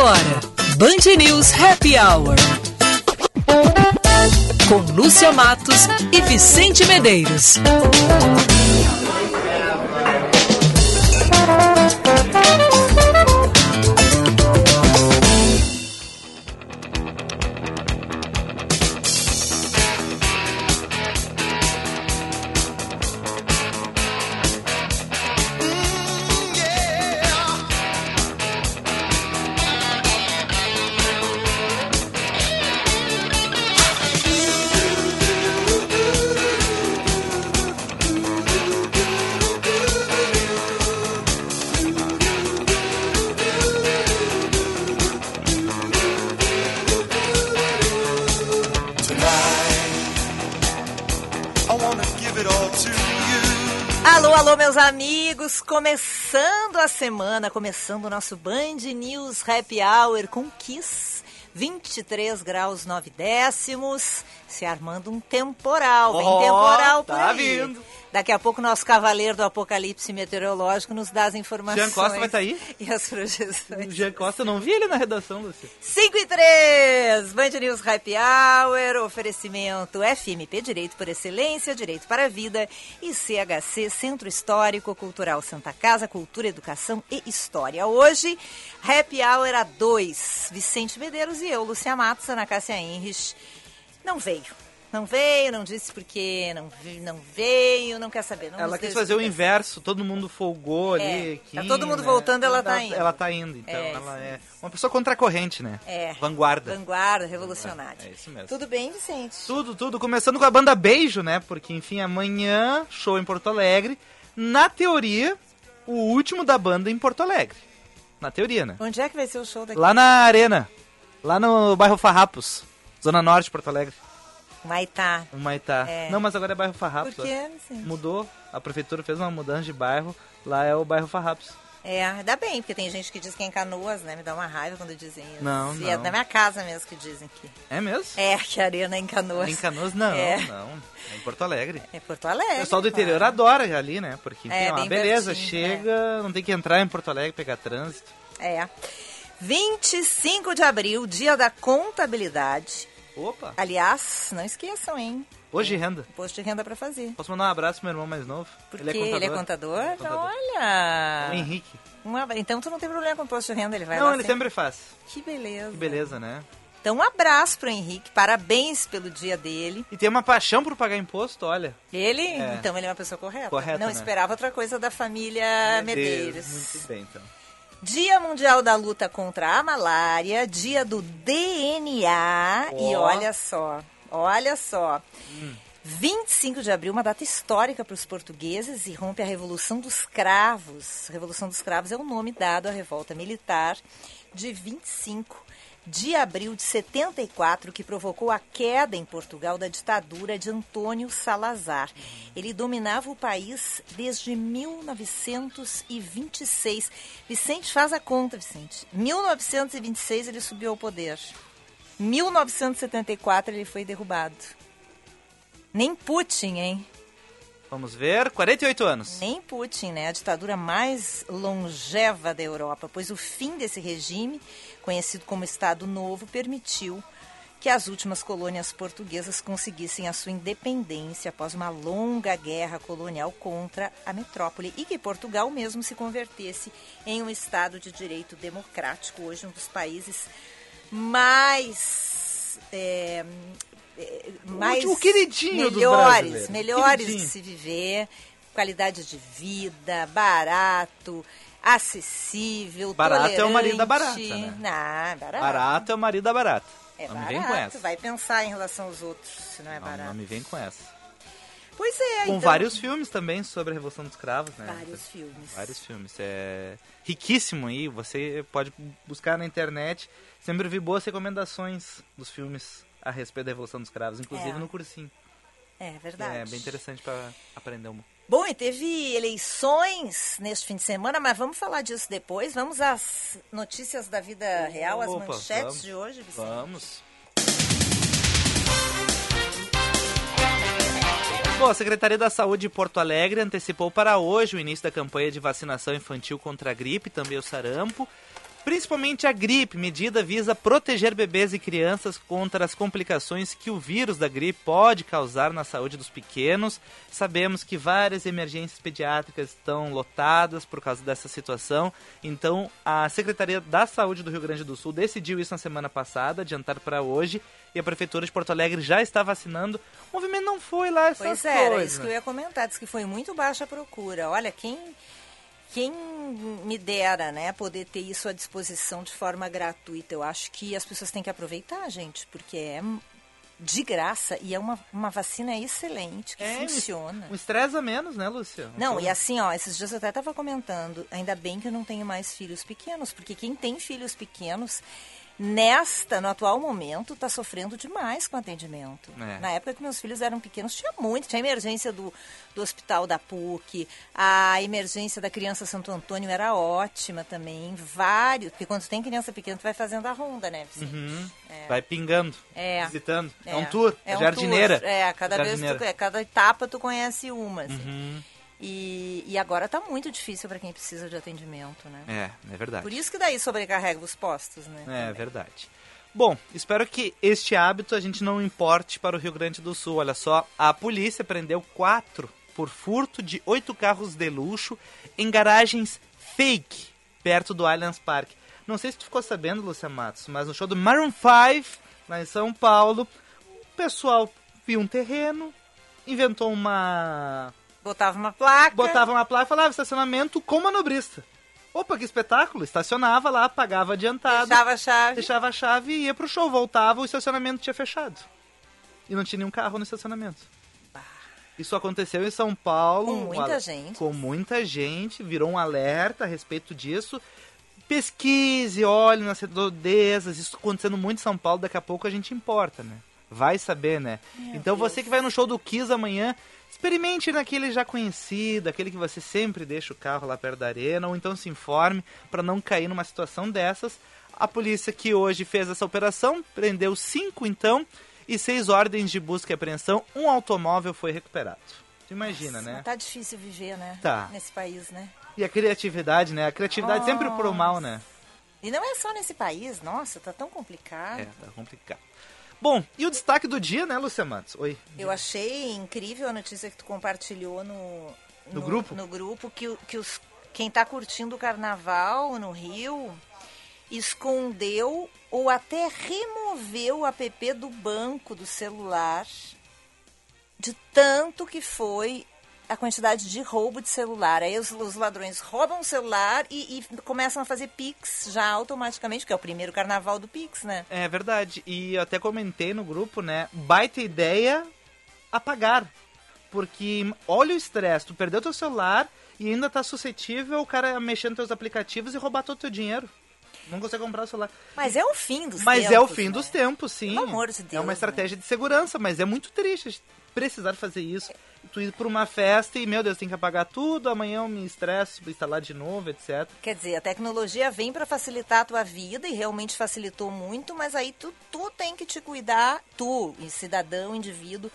agora, Band News Happy Hour. Com Lúcia Matos e Vicente Medeiros. A semana, começando o nosso Band News Happy Hour com Kiss. 23 graus 9 décimos, se armando um temporal, bem Oh, temporal por tá aí. vindo. Daqui a pouco nosso cavaleiro do apocalipse meteorológico nos dá as informações. Jean Costa vai tá aí? E as projeções. O Jean Costa, não vi ele na redação, Lucia. 5 e 3, Band News Happy Hour, oferecimento FMP Direito por Excelência, Direito para a Vida e CHC Centro Histórico Cultural Santa Casa, Cultura, Educação e História. Hoje, Happy Hour a 2, Vicente Medeiros e eu, Lucia Matos, Ana Cássia Henrich. Não veio. Não veio, não disse porque não, não veio, não quer saber. Não Ela quis fazer o inverso, todo mundo folgou É, ali. tá todo mundo né? voltando, ela tá indo. Ela tá indo, então É, ela é uma pessoa contracorrente, né? É. Vanguarda. Vanguarda, revolucionária. É isso mesmo. Tudo bem, Vicente? Tudo, tudo. Começando com a banda Beijo, né? Porque, enfim, amanhã, show em Porto Alegre. Na teoria, o último da banda em Porto Alegre. Na teoria, né? Onde é que vai ser o show daqui? Lá na Arena. Lá no bairro Farrapos. Zona Norte de Porto Alegre. Maitá. Maitá. É. Não, mas agora é bairro Farrapos. Por ó. quê, Vicente? Mudou. A prefeitura fez uma mudança de bairro. Lá é o bairro Farrapos. É, ainda bem, porque tem gente que diz que é em Canoas, né? Me dá uma raiva quando dizem isso. Não, E é não. da minha casa mesmo que dizem que. É mesmo? É, que a arena é em Canoas. Em Canoas, não, É. não. É em Porto Alegre. É Porto Alegre. O pessoal do interior claro. adora ali, né? Porque, enfim, É, é uma beleza. Chega, não tem que entrar em Porto Alegre, pegar trânsito. É. 25 de abril, dia da contabilidade. Opa! Aliás, não esqueçam, hein? Hoje renda. Imposto de renda pra fazer. Posso mandar um abraço pro meu irmão mais novo? Porque ele é contador. ele é contador? É contador. Olha! O Henrique. Um abra- Então tu não tem problema com imposto de renda, ele vai não, lá ele sempre faz. Que beleza. Que beleza, né? Então um abraço pro Henrique, parabéns pelo dia dele. E tem uma paixão por pagar imposto, olha. Ele, É. então ele é uma pessoa correta. Correta, Não né? esperava outra coisa da família Medeiros. Muito bem, então. Dia Mundial da Luta contra a Malária, dia do DNA. E Ó. olha só, olha só. 25 de abril, uma data histórica para os portugueses e rompe a Revolução dos Cravos. Revolução dos Cravos é o nome dado à revolta militar de 25 de abril de 74, que provocou a queda em Portugal da ditadura de Antônio Salazar. Ele dominava o país desde 1926. Vicente, faz a conta, Vicente. 1926 ele subiu ao poder. 1974 ele foi derrubado. Nem Putin, hein? Vamos ver, 48 anos. Nem Putin, né? A ditadura mais longeva da Europa, pois o fim desse regime, conhecido como Estado Novo, permitiu que as últimas colônias portuguesas conseguissem a sua independência após uma longa guerra colonial contra a metrópole e que Portugal mesmo se convertesse em um Estado de direito democrático, hoje um dos países mais é, mais o queridinho melhores, melhores de Queridinho. se viver, qualidade de vida, barato, acessível, Barato é o marido da tolerante. barata, né? Não, barato. Barato é o marido da barata. É não barato. me vem com essa. Vai pensar em relação aos outros, se não é Não, barato. não me vem com essa. Pois é, Com então, vários filmes também sobre a Revolução dos Cravos, né? vários filmes. Vários filmes. É riquíssimo aí. Você pode buscar na internet. Sempre vi boas recomendações dos filmes a respeito da Revolução dos Cravos, inclusive É. no cursinho. É verdade. É bem interessante para aprender um. Bom, e teve eleições neste fim de semana, mas vamos falar disso depois. Vamos às notícias da vida real, as Opa, manchetes vamos. de hoje, Vicente. Vamos. Bom, a Secretaria da Saúde de Porto Alegre antecipou para hoje o início da campanha de vacinação infantil contra a gripe, também o sarampo. Principalmente a gripe, medida visa proteger bebês e crianças contra as complicações que o vírus da gripe pode causar na saúde dos pequenos. Sabemos que várias emergências pediátricas estão lotadas por causa dessa situação. Então, a Secretaria da Saúde do Rio Grande do Sul decidiu isso na semana passada, adiantar para hoje, e a prefeitura de Porto Alegre já está vacinando. O movimento não foi lá essas Pois é, era isso que eu ia comentar, diz que foi muito baixa a procura. Olha, quem quem me dera, né, poder ter isso à disposição de forma gratuita. Eu acho que as pessoas têm que aproveitar, gente, porque é de graça e é uma, uma vacina excelente que É, funciona. Um estresse a menos, né, Lúcia? Não, e assim, ó, esses dias eu até estava comentando, ainda bem que eu não tenho mais filhos pequenos, porque quem tem filhos pequenos, nesta, no atual momento, está sofrendo demais com o atendimento. É. Na época que meus filhos eram pequenos, tinha muito, tinha a emergência do, do hospital da PUC, a emergência da criança Santo Antônio era ótima também, vários, porque quando tem criança pequena, tu vai fazendo a ronda, né? Uhum. Vai pingando, É. visitando. É, um tour, é jardineira. tour. É, cada vez tu, é, cada etapa tu conhece uma, assim. Uhum. E, e agora tá muito difícil para quem precisa de atendimento, né? É, é verdade. Por isso que daí sobrecarrega os postos, né? É também. verdade. Bom, espero que este hábito a gente não importe para o Rio Grande do Sul. Olha só, a polícia prendeu quatro por furto de oito carros de luxo em garagens fake perto do Allianz Parque. Não sei se tu ficou sabendo, Lúcia Matos, mas no show do Maroon 5, lá em São Paulo, o pessoal viu um terreno, inventou uma Botava uma placa. botava uma placa e falava estacionamento com manobrista. Opa, que espetáculo! Estacionava lá, pagava adiantado, Deixava a chave. deixava a chave e ia pro show. Voltava, o estacionamento tinha fechado. E não tinha nenhum carro no estacionamento. Isso aconteceu em São Paulo. Com muita um- gente. Com muita gente, virou um alerta a respeito disso. Pesquise, olhe nas redondezas, isso acontecendo muito em São Paulo, daqui a pouco a gente importa, né? Vai saber, né? então você que vai no show do Kiss amanhã, experimente naquele já conhecido, aquele que você sempre deixa o carro lá perto da arena, ou então se informe para não cair numa situação dessas. A polícia que hoje fez essa operação prendeu cinco então e seis ordens de busca e apreensão. Um automóvel foi recuperado. Imagina, né? Tá difícil viver, né? Tá. Nesse país, né? E a criatividade, né? A criatividade sempre pro mal, né? E não é só nesse país, nossa, tá tão complicado. É, tá complicado. Bom, e o destaque do dia, né, Lúcia Matos? Oi. Eu achei incrível a notícia que tu compartilhou no, No grupo? No grupo que, que os, quem tá curtindo o carnaval no Rio escondeu ou até removeu o app do banco do celular de tanto que foi a quantidade de roubo de celular. Aí os, os ladrões roubam o celular e, e começam a fazer Pix já automaticamente, que é o primeiro carnaval do Pix, né? É verdade. E eu até comentei no grupo, né? Baita ideia apagar. Porque olha o estresse, tu perdeu teu celular e ainda tá suscetível o cara mexer nos teus aplicativos e roubar todo o teu dinheiro. Não consegue comprar o celular. Mas é o fim dos Mas tempos. é o fim né? dos tempos, sim. Pelo amor de É Deus, uma né? estratégia de segurança, mas é muito triste precisar fazer isso. Tu ir pra uma festa e, meu Deus, tem que apagar tudo, amanhã eu me estresso, instalar de novo, etc. Quer dizer, a tecnologia vem para facilitar a tua vida e realmente facilitou muito, mas aí tu, tu tem que te cuidar, tu, cidadão, indivíduo,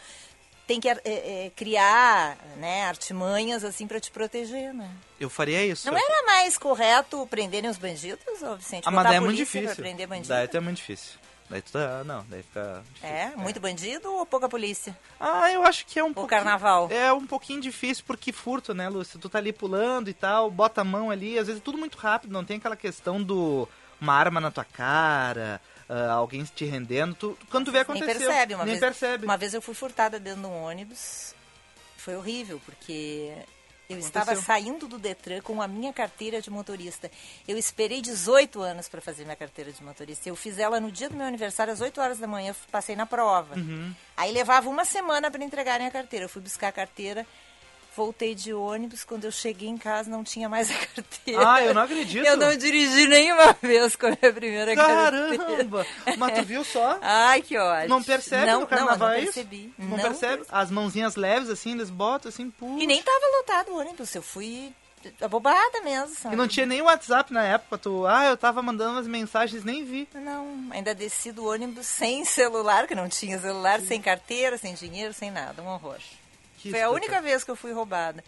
tem que é, é, criar né, artimanhas assim para te proteger, né? Eu faria isso. Não era mais correto prenderem os bandidos, Vicente? Ah, mas daí é muito pra difícil. prender bandido? Daí é muito difícil. Daí tu tá. Não, daí fica. difícil. É, muito bandido ou pouca polícia? Ah, eu acho que é um pouquinho. carnaval. É um pouquinho difícil porque furto, né, Lúcia? Tu tá ali pulando e tal, bota a mão ali, às vezes é tudo muito rápido, não tem aquela questão do. Uma arma na tua cara, ah, alguém te rendendo. Tu, quando tu vê Nem aconteceu. percebe. Uma nem vez, percebe. Uma vez eu fui furtada dentro de um ônibus. Foi horrível, porque eu estava saindo do Detran com a minha carteira de motorista. Eu esperei 18 anos para fazer minha carteira de motorista. Eu fiz ela no dia do meu aniversário, às 8 horas da manhã, eu passei na prova. Uhum. Aí levava uma semana para entregarem a carteira. Eu fui buscar a carteira, voltei de ônibus. Quando eu cheguei em casa, não tinha mais a carteira. Ah, eu não acredito. Eu não dirigi nenhuma vez com a minha primeira carteira. Caramba! Mas tu viu só? Ai, que ódio. Não percebe não, no carnaval não, eu é não isso? percebi. Não, percebe? As mãozinhas leves assim, eles botam assim, puxa. E nem tava lotado o ônibus, eu fui abobada mesmo, sabe? E não tinha nem WhatsApp na época, tu. Ah, eu tava mandando umas mensagens, nem vi. Não, ainda desci do ônibus sem celular, que não tinha celular, sem carteira, sem dinheiro, sem nada, um horror. Que Foi a única vez que eu fui roubada.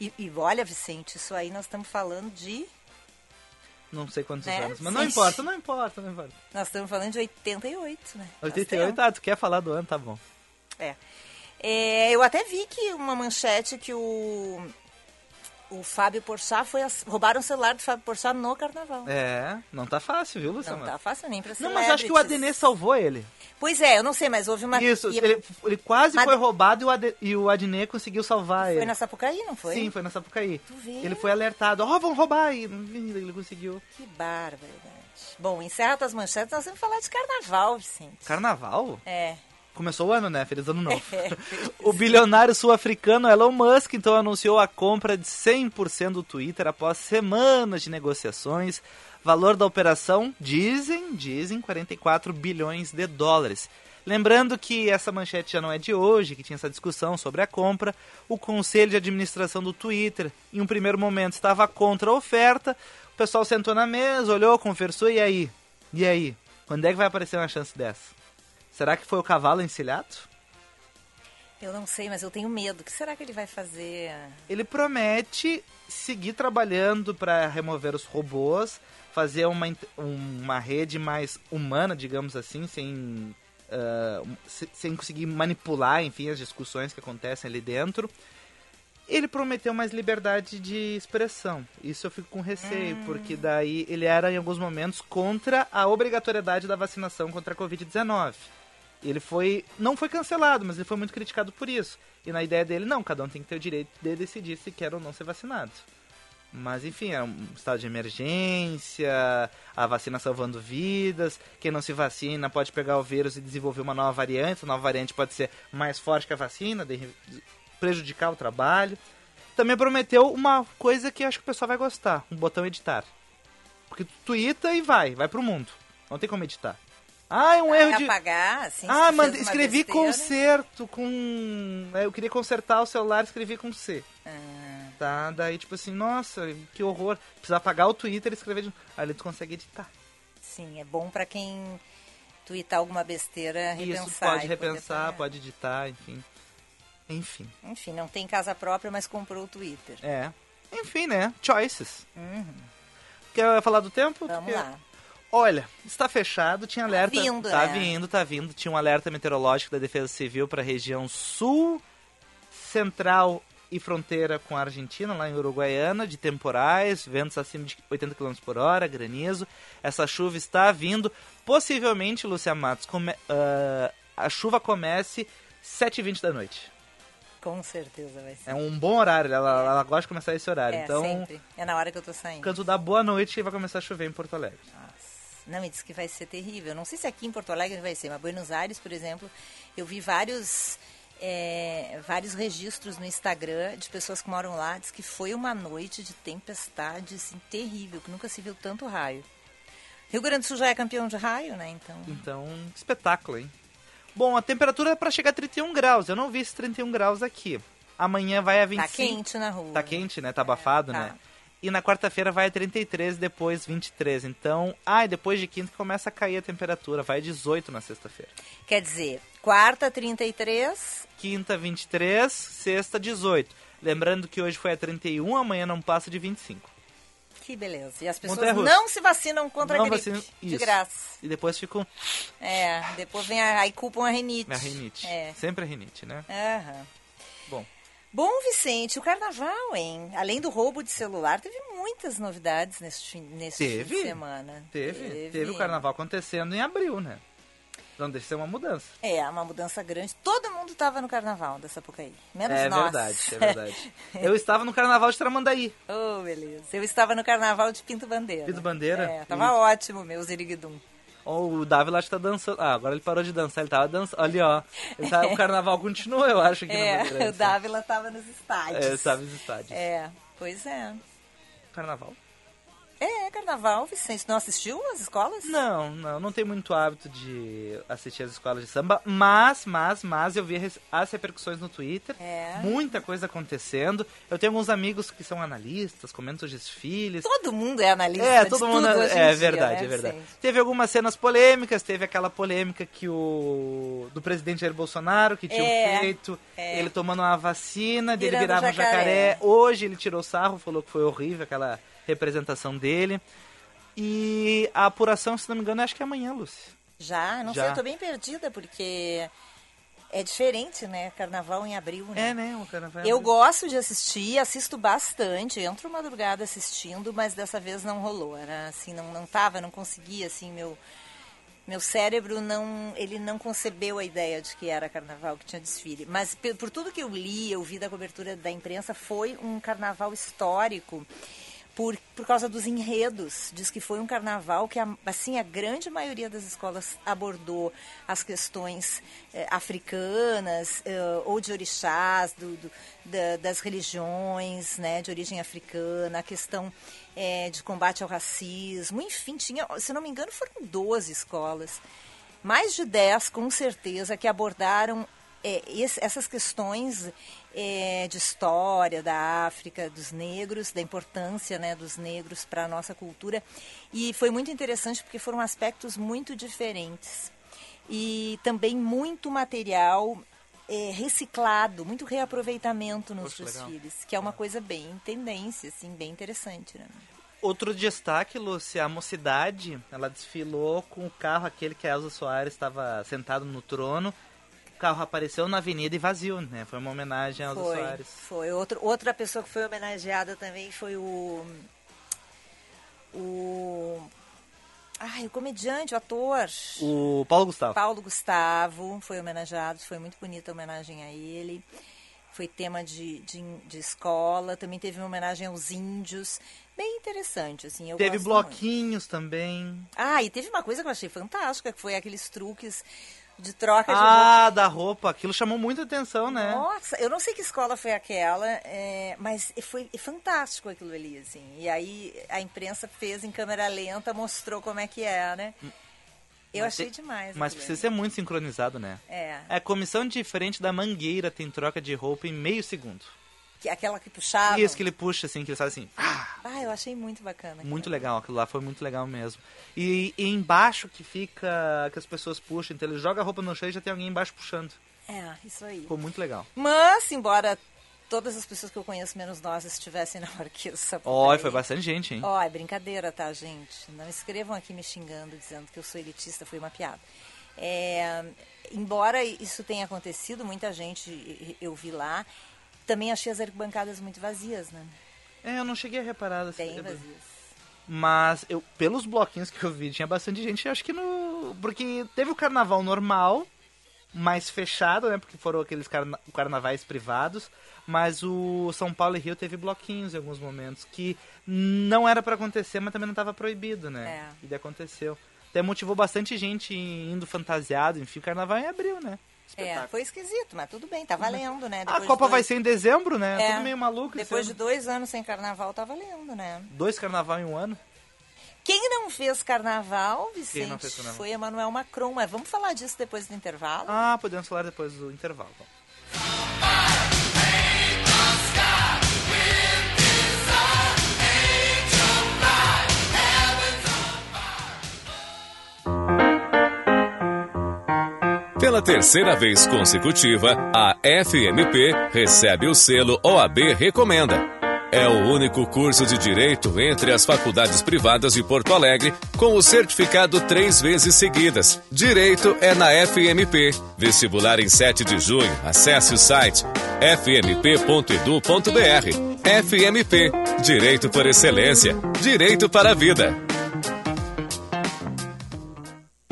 E, e olha, Vicente, isso aí nós estamos falando de não sei quantos Né? anos. Mas não importa, não importa, não importa. Nós estamos falando de 88, né? Faz 88, tempo. ah, tu quer falar do ano, tá bom. É. É, eu até vi que uma manchete que o, o Fábio Porchat foi... Roubaram o celular do Fábio Porchat no carnaval. É, não tá fácil, viu, Não Luciano? tá fácil nem pra Não, mas acho que o. Adenê salvou ele. Pois é, eu não sei, mas houve uma... Isso, e- ele, ele quase Mas- foi roubado e o, Ade, e o Adnet conseguiu salvar Foi ele. na Sapucaí, não foi? Sim, foi na Sapucaí. Tu vê? Ele foi alertado, ó, vão roubar aí. Ele conseguiu. Que barbaridade. Bom, encerra tuas manchetes, nós vamos falar de carnaval, Vicente. Carnaval? É. Começou o ano, né? Feliz ano novo. É, o bilionário sul-africano Elon Musk então anunciou a compra de 100% do Twitter após semanas de negociações. Valor da operação, dizem, dizem 44 bilhões de dólares. Lembrando que essa manchete já não é de hoje, que tinha essa discussão sobre a compra. O conselho de administração do Twitter, em um primeiro momento, estava contra a oferta. O pessoal sentou na mesa, olhou, conversou, e aí? E aí? Quando é que vai aparecer uma chance dessa? Será que foi o cavalo encilhado? Eu não sei, mas eu tenho medo. O que será que ele vai fazer? Ele promete seguir trabalhando para remover os robôs, fazer uma, uma rede mais humana, digamos assim, sem, se- sem conseguir manipular, enfim, as discussões que acontecem ali dentro. Ele prometeu mais liberdade de expressão. Isso eu fico com receio, porque daí ele era em alguns momentos contra a obrigatoriedade da vacinação contra a Covid-19. Ele foi. não foi cancelado, mas ele foi muito criticado por isso. E na ideia dele, não, cada um tem que ter o direito de decidir se quer ou não ser vacinado. Mas enfim, é um estado de emergência, a vacina salvando vidas. Quem não se vacina pode pegar o vírus e desenvolver uma nova variante. A nova variante pode ser mais forte que a vacina, prejudicar o trabalho. Também prometeu uma coisa que acho que o pessoal vai gostar: um botão editar. Porque tu twitta e vai, vai pro mundo. Não tem como editar. Ah, é um erro de. apagar, assim, Ah, uma escrevi besteira. conserto com. é, Eu queria consertar o celular, escrevi com C. Ah, Tá? Daí, tipo assim, nossa, que horror. Precisa apagar o Twitter e escrever de. Aí tu consegue editar. sim, é bom pra quem tweetar alguma besteira, repensar. Isso, pode poder repensar, apagar. pode editar, enfim. Enfim. Enfim, não tem casa própria, mas comprou o Twitter. É. Enfim, né? Choices. Uhum. Quer falar do tempo? Vamos lá. Olha, está fechado, tinha alerta. vindo, tá né? vindo, tá vindo. Tinha um alerta meteorológico da Defesa Civil para a região sul, central e fronteira com a Argentina, lá em Uruguaiana, de temporais, ventos acima de 80 km por hora, granizo. Essa chuva está vindo. Possivelmente, Lúcia Matos, come- ah, a chuva comece 7h20 da noite. Com certeza vai ser. É um bom horário, ela, ela gosta de começar esse horário. É, então, sempre. É na hora que eu tô saindo. canto da boa noite vai começar a chover em Porto Alegre. Nossa. Não, me diz que vai ser terrível. Não sei se aqui em Porto Alegre vai ser, mas Buenos Aires, por exemplo, eu vi vários, é, vários registros no Instagram de pessoas que moram lá. Diz que foi uma noite de tempestade assim, terrível, que nunca se viu tanto raio. Rio Grande do Sul já é campeão de raio, né? Então, Então, espetáculo, hein? Bom, a temperatura é para chegar a 31 graus. Eu não vi esses 31 graus aqui. Amanhã vai a 25. tá quente na rua. Tá quente, né? Tá abafado, tá. né? E na quarta-feira vai a 33, depois 23. Então, ah, e depois de quinta começa a cair a temperatura. Vai a 18 na sexta-feira. Quer dizer, quarta 33, Quinta, 23. Sexta, 18. Lembrando que hoje foi a 31, amanhã não passa de 25. que beleza. E as pessoas não se vacinam contra Não a gripe. vacina- De graça. E depois ficam É, depois vem a, aí culpam a rinite. a rinite. É. Sempre a rinite, né? Aham. Bom, Bom, Vicente, o carnaval, hein? Além do roubo de celular, teve muitas novidades nesse fim, nesse fim Teve? de semana. teve, teve o carnaval acontecendo em abril, né? Então deixa ser uma mudança. É, uma mudança grande. Todo mundo estava no carnaval da Sapucaí. Menos É nós. verdade, é verdade. Eu estava no carnaval de Tramandaí. oh, beleza. Eu estava no carnaval de Pinto Bandeira. Pinto Bandeira? É, tava Isso. ótimo, meu Ziriguidum. O Davi lá está dançando. Ah, agora ele parou de dançar, ele tava dançando. Ali, ó. Tá- O carnaval continua, eu acho, aqui É, no Bandeirante. o Dávila estava nos estádios. É, sabe os estádios. É, pois é. Carnaval? É, carnaval, Vicente. Não assistiu às escolas? Não, não, não tenho muito hábito de assistir às escolas de samba, mas, mas, mas eu vi as repercussões no Twitter, É. muita coisa acontecendo. Eu tenho alguns amigos que são analistas, comentam os desfiles. Todo mundo é analista É, todo tudo mundo. É dia, verdade, né, é verdade. Vicente? Teve algumas cenas polêmicas, teve aquela polêmica que o. do presidente Jair Bolsonaro, que tinham É, feito é. ele tomando uma vacina, dele virava um jacaré. jacaré. Hoje ele tirou sarro, falou que foi horrível aquela representação dele. E a apuração, se não me engano, acho que é amanhã, Lúcia. Já? Não Já. sei, eu tô bem perdida, porque é diferente, né? Carnaval em abril, né? É, né? O carnaval. Eu gosto de assistir, assisto bastante, entro madrugada assistindo, mas dessa vez não rolou. Era assim, não, não tava, não conseguia, assim, meu, meu cérebro não, ele não concebeu a ideia de que era carnaval, que tinha desfile. Mas por tudo que eu li, eu vi da cobertura da imprensa, foi um carnaval histórico. Por, por causa dos enredos, diz que foi um carnaval que a, assim a grande maioria das escolas abordou as questões eh, africanas eh, ou de orixás, do, do- da- das religiões, né, de origem africana, a questão eh, de combate ao racismo, enfim, tinha, se não me engano, foram 12 escolas, mais de 10 com certeza que abordaram esse- essas questões é, de história da África, dos negros, da importância né, dos negros para a nossa cultura. E foi muito interessante porque foram aspectos muito diferentes. E também muito material é, reciclado, muito reaproveitamento nos Poxa, legal. desfiles, que é uma coisa bem em tendência, assim, bem interessante. Né? Outro destaque, Lúcia, a mocidade, ela desfilou com o carro, aquele que a Elza Soares estava sentado no trono. Carro apareceu na avenida e vazio, né? Foi uma homenagem a Elza Foi, Soares. foi. Outro, outra pessoa que foi homenageada também foi o. O. Ai, o comediante, o ator. O Paulo Gustavo. Paulo Gustavo foi homenageado, foi muito bonita a homenagem a ele. Foi tema de, de, de escola, também teve uma homenagem aos índios. Bem interessante, assim. Eu Teve gosto muito. bloquinhos também. Ah, e teve uma coisa que eu achei fantástica, que foi aqueles truques de troca de Ah, da roupa. Aquilo chamou muita atenção, né? Nossa, eu não sei que escola foi aquela, é, mas foi fantástico aquilo ali, assim. E aí a imprensa fez em câmera lenta, mostrou como é que é, né? Eu Mas achei tem- demais. Mas precisa ser muito sincronizado, né? É, É, comissão diferente da mangueira tem troca de roupa em meio segundo. Que, aquela que puxava. Isso que ele puxa, assim, que ele faz assim. ah, Ah, eu achei muito bacana. aquilo muito legal, aquilo lá foi muito legal mesmo. E, e embaixo que fica, que as pessoas puxam, então ele joga a roupa no chão e já tem alguém embaixo puxando. É, isso aí. Ficou muito legal. Mas, embora todas as pessoas que eu conheço, menos nós, estivessem na orquestra. Olha, foi bastante gente, hein? Ó, é brincadeira, tá, gente? Não escrevam aqui me xingando, dizendo que eu sou elitista, foi uma piada. É, embora isso tenha acontecido, muita gente eu vi lá, também achei as arquibancadas muito vazias, né? É, eu não cheguei a reparar Bem vazias. Mas eu, pelos bloquinhos que eu vi, tinha bastante gente, acho que no. Porque teve o carnaval normal, mais fechado, né? Porque foram aqueles carna- carnavais privados. Mas o São Paulo e Rio teve bloquinhos em alguns momentos, que não era pra acontecer, mas também não estava proibido, né? É. E aconteceu. Até motivou bastante gente indo fantasiado, enfim, o carnaval em abril, né? É, Espetáculo. foi esquisito, mas tudo bem, tá valendo, né? A Depois de Copa vai dois- ser em dezembro, né? É, Tudo meio maluco. Depois de ano. dois anos sem carnaval, tá valendo, né? Dois carnaval em um ano. Quem não fez carnaval, Vicente, fez carnaval? foi Emmanuel Macron. Mas vamos falar disso depois do intervalo? Ah, podemos falar depois do intervalo. Pela terceira vez consecutiva, a FMP recebe o selo OAB Recomenda. É o único curso de direito entre as faculdades privadas de Porto Alegre com o certificado três vezes seguidas. Direito é na FMP. Vestibular em 7 de junho. Acesse o site fmp.edu.br. FMP. Direito por excelência. Direito para a vida.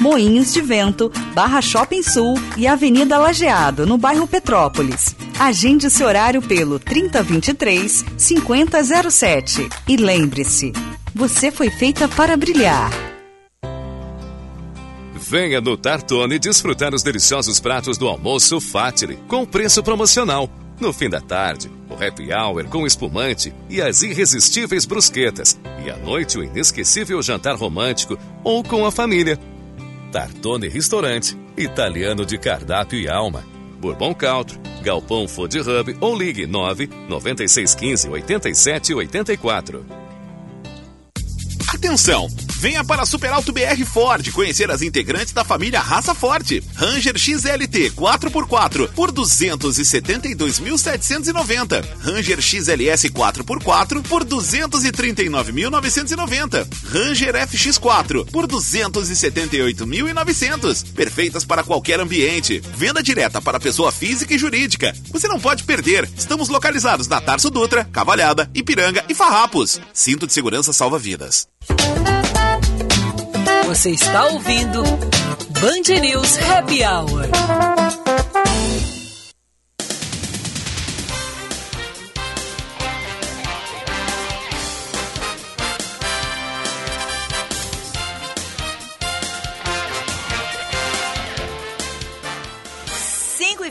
Moinhos de Vento, Barra Shopping Sul e Avenida Lajeado, no bairro Petrópolis. Agende seu horário pelo 3023 5007 e lembre-se, você foi feita para brilhar. Venha no Tartone desfrutar os deliciosos pratos do almoço Fatile, com preço promocional. No fim da tarde, o happy hour com espumante e as irresistíveis brusquetas. E à noite, o inesquecível jantar romântico ou com a família. Tartone Restaurante, italiano de cardápio e alma. Bourbon Country, Galpão Food Hub ou ligue 9 9615 87 84. Atenção! Venha para a Super Alto BR Ford conhecer as integrantes da família Raça Forte. Ranger XLT 4x4 por 272.790. Ranger XLS 4x4 por 239.990. Ranger FX4 por 278.900. Perfeitas para qualquer ambiente. Venda direta para pessoa física e jurídica. Você não pode perder. Estamos localizados na Tarso Dutra, Cavalhada, Ipiranga e Farrapos. Cinto de segurança salva vidas. Você está ouvindo Band News Happy Hour. Cinco e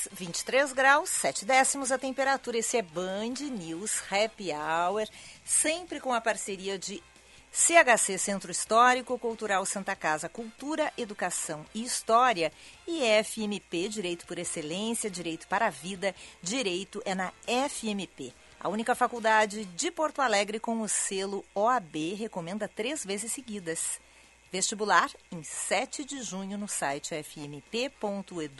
23, 23 graus, 7 décimos a temperatura. Esse é Band News Happy Hour, sempre com a parceria de CHC Centro Histórico Cultural Santa Casa Cultura, Educação e História e FMP Direito por Excelência, Direito para a Vida, Direito é na FMP. A única faculdade de Porto Alegre com o selo OAB recomenda três vezes seguidas. Vestibular em 7 de junho no site fmp.edu.br.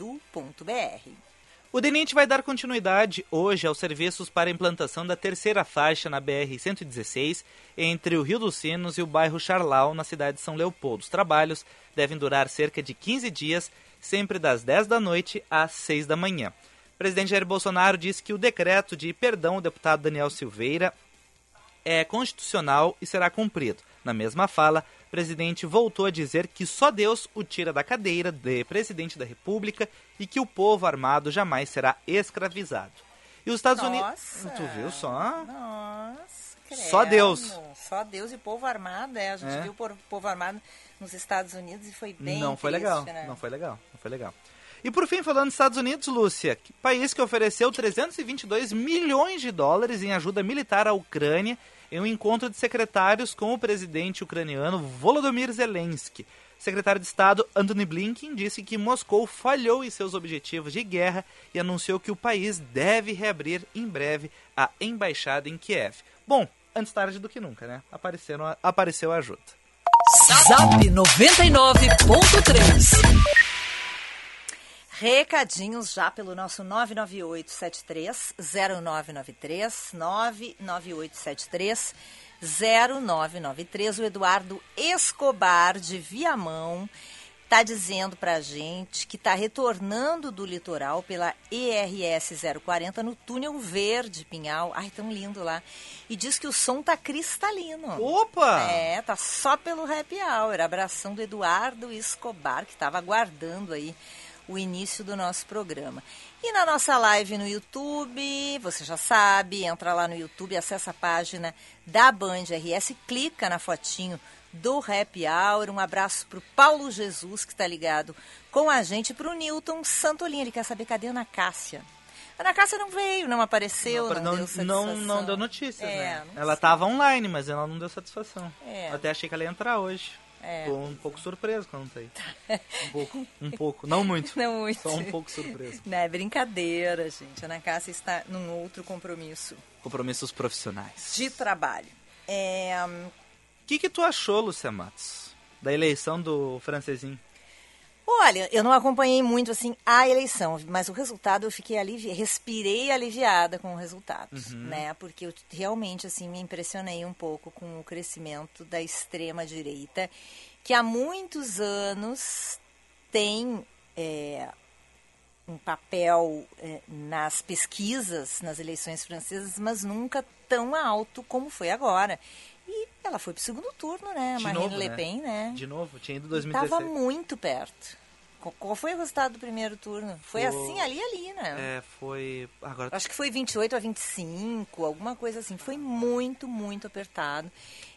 O DENIT vai dar continuidade hoje aos serviços para a implantação da terceira faixa na BR-116 entre o Rio dos Sinos e o bairro Charlau, na cidade de São Leopoldo. Os trabalhos devem durar cerca de 15 dias, sempre das 10 da noite às 6 da manhã. O presidente Jair Bolsonaro disse que o decreto de perdão ao deputado Daniel Silveira é constitucional e será cumprido. Na mesma fala, presidente voltou a dizer que só Deus o tira da cadeira de presidente da República e que o povo armado jamais será escravizado. E os Estados Unidos. Nossa. Tu viu só? Nossa. Só Deus. Só Deus e povo armado, é. A gente É. viu o povo armado nos Estados Unidos e foi bem não foi triste, legal. né? Não foi legal. Não foi legal. E por fim, falando dos Estados Unidos, Lúcia, país que ofereceu 322 milhões de dólares em ajuda militar à Ucrânia em um encontro de secretários com o presidente ucraniano Volodymyr Zelensky. Secretário de Estado Antony Blinken disse que Moscou falhou em seus objetivos de guerra e anunciou que o país deve reabrir em breve a embaixada em Kiev. Bom, antes tarde do que nunca, né? Apareceram, apareceu a ajuda. Zap 99.3. Recadinhos já pelo nosso 99873-0993, 99873-0993. O Eduardo Escobar, de Viamão, está dizendo pra gente que está retornando do litoral pela ERS 040 no túnel verde Pinhal. Ai, tão lindo lá. E diz que o som tá cristalino. Opa! É, tá só pelo happy hour. Abração do Eduardo Escobar, que estava aguardando aí o início do nosso programa. E na nossa live no YouTube, você já sabe, entra lá no YouTube, acessa a página da Band RS, clica na fotinho do Happy Hour. Um abraço para o Paulo Jesus, que está ligado com a gente, para o Newton Santolin. Ele quer saber cadê a Ana Cássia. A Ana Cássia não veio, não apareceu, não, não, deu não, satisfação. não deu notícias, É, né? não Ela sei. tava online, mas ela não deu satisfação. É. Eu até achei que ela ia entrar hoje. É. Tô um pouco surpreso quando tá aí. Um pouco, um pouco. Não muito. Não muito. Só um pouco surpreso. Não, é brincadeira, gente. A Ana Cássia está num outro compromisso Compromissos profissionais. de trabalho. É, hum, O que que tu achou, Lúcia Matos? Da eleição do francesinho? Olha, eu não acompanhei muito assim a eleição, mas o resultado eu fiquei aliviada, respirei aliviada com o resultado, né? Porque eu realmente assim me impressionei um pouco com o crescimento da extrema direita, que há muitos anos tem é, um papel é, nas pesquisas, nas eleições francesas, mas nunca tão alto como foi agora. Ela foi para o segundo turno, né? De Marine novo, Le né? Pen, né? De novo, tinha ido em Estava 2016. muito perto. Qual- Qual foi o resultado do primeiro turno? Foi O- assim, ali, ali, né? É, foi... Agora... Acho que foi 28 a 25, alguma coisa assim. Foi muito, muito apertado.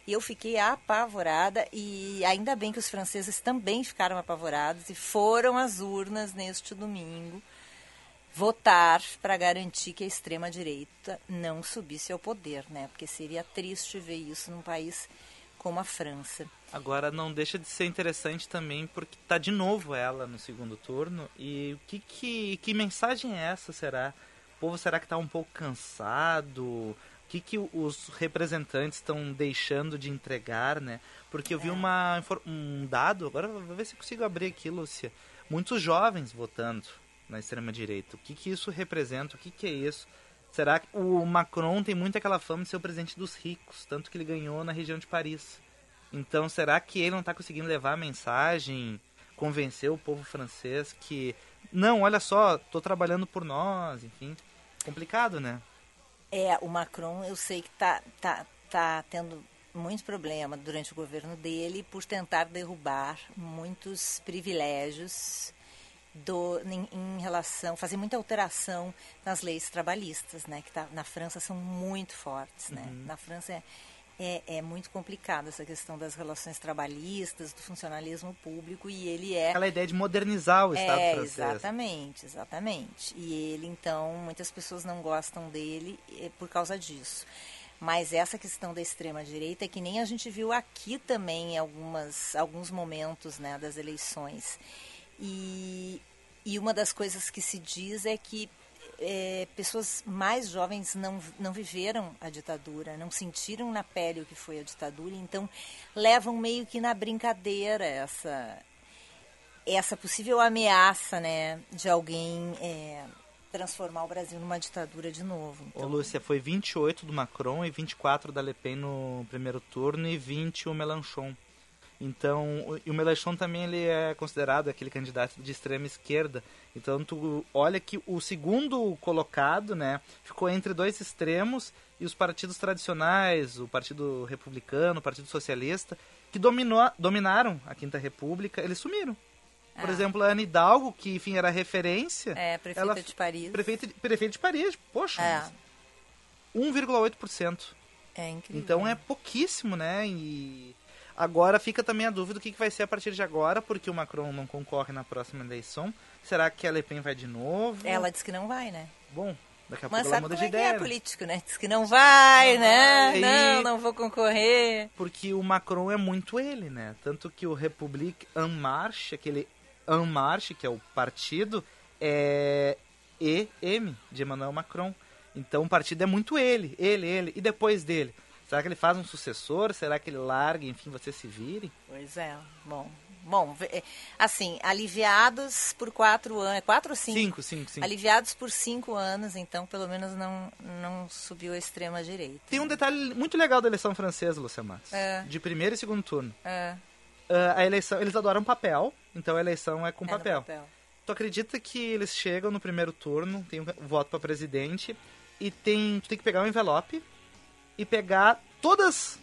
E eu fiquei apavorada. E ainda bem que os franceses também ficaram apavorados e foram às urnas neste domingo votar para garantir que a extrema-direita não subisse ao poder, né? Porque seria triste ver isso num país como a França. Agora não deixa de ser interessante também porque tá de novo ela no segundo turno e o que que, que mensagem é essa será? O povo será que tá um pouco cansado? O que, que os representantes estão deixando de entregar, né? Porque eu vi uma, um dado, agora vou ver se consigo abrir aqui, Lúcia. Muitos jovens votando na extrema-direita. O que, que isso representa? O que, que é isso? Será que o Macron tem muito aquela fama de ser o presidente dos ricos, tanto que ele ganhou na região de Paris. Então, será que ele não está conseguindo levar a mensagem, convencer o povo francês que não, olha só, estou trabalhando por nós, enfim, complicado, né? É, o Macron, eu sei que tá, tá, tá tendo muito problema durante o governo dele por tentar derrubar muitos privilégios do, em, em, relação, fazer muita alteração nas leis trabalhistas, né? Que tá, na França são muito fortes, né? Uhum. Na França é, é, é, muito complicado essa questão das relações trabalhistas, do funcionalismo público e ele é... Aquela ideia de modernizar o Estado é, francês. Exatamente, exatamente. E ele, então, muitas pessoas não gostam dele é, por causa disso. Mas essa questão da extrema-direita é que nem a gente viu aqui também em algumas, alguns momentos né, das eleições. E, e uma das coisas que se diz é que é, pessoas mais jovens não, não viveram a ditadura, não sentiram na pele o que foi a ditadura, então levam meio que na brincadeira essa, essa possível ameaça né, de alguém é, transformar o Brasil numa ditadura de novo. Então... Ô, Lúcia, foi 28 do Macron e 24 da Le Pen no primeiro turno e 20 o Melanchon. Então, e o Melanchon também ele é considerado aquele candidato de extrema esquerda. Então, tu olha que o segundo colocado, né, ficou entre dois extremos e os partidos tradicionais, o Partido Republicano, o Partido Socialista, que dominou, dominaram a Quinta República, eles sumiram. Por ah. exemplo, a Ana Hidalgo, que enfim era referência. É, prefeita ela, de Paris. Prefeita, prefeita de Paris, poxa. É. 1,8%. É incrível. Então é pouquíssimo, né? E Agora fica também a dúvida do que, que vai ser a partir de agora, porque o Macron não concorre na próxima eleição. Será que a Le Pen vai de novo? Ela disse que não vai, né? Bom, daqui a Mas pouco ela muda de é ideia. Mas é político, né? Diz que não vai, não né? Vai. Não, não vou concorrer. Porque o Macron é muito ele, né? Tanto que o Republique En Marche, aquele En Marche, que é o partido, é EM, de Emmanuel Macron. Então o partido é muito ele, ele, ele. E depois dele? Será que ele faz um sucessor? Será que ele larga, enfim, você se vire? Pois é, bom. Bom, é, assim, aliviados por quatro anos, quatro ou cinco? Cinco, cinco, cinco. Aliviados por cinco anos, então pelo menos não, não subiu a extrema direita. Tem um detalhe muito legal da eleição francesa, Luciana Matos. É. De primeiro e segundo turno. É. Uh, a eleição, eles adoram papel, então a eleição é com é papel. papel. Tu acredita que eles chegam no primeiro turno, tem um voto para presidente, e tem, tu tem que pegar um envelope e pegar todas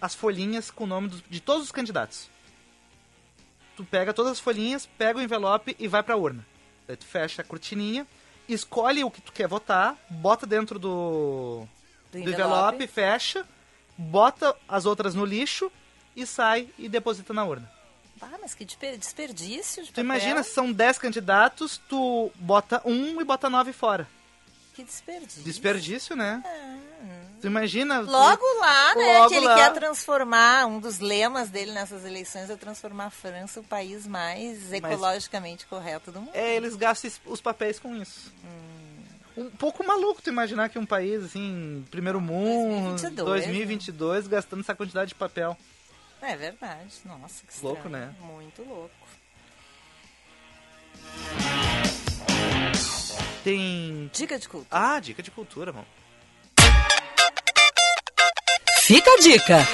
as folhinhas com o nome de todos os candidatos. Tu pega todas as folhinhas, pega o envelope e vai pra urna. Daí tu fecha a cortininha, escolhe o que tu quer votar, bota dentro do, do, do envelope. envelope, fecha, bota as outras no lixo e sai e deposita na urna. Ah, mas que desperdício de Tu papel. imagina, são 10 candidatos, tu bota um e bota nove fora. Que desperdício. Desperdício, né? Ah, tu imagina. Logo lá, né? Logo que ele lá. quer transformar, um dos lemas dele nessas eleições é transformar a França o país mais ecologicamente Mas, correto do mundo. É, eles gastam os papéis com isso. Hum. Um pouco maluco tu imaginar que um país, assim, primeiro mundo, 2022, 2022 né? gastando essa quantidade de papel. É verdade. Nossa, que Louco, né? Muito louco. Tem. Dica de cultura. Ah, dica de cultura, mano. Fica a dica.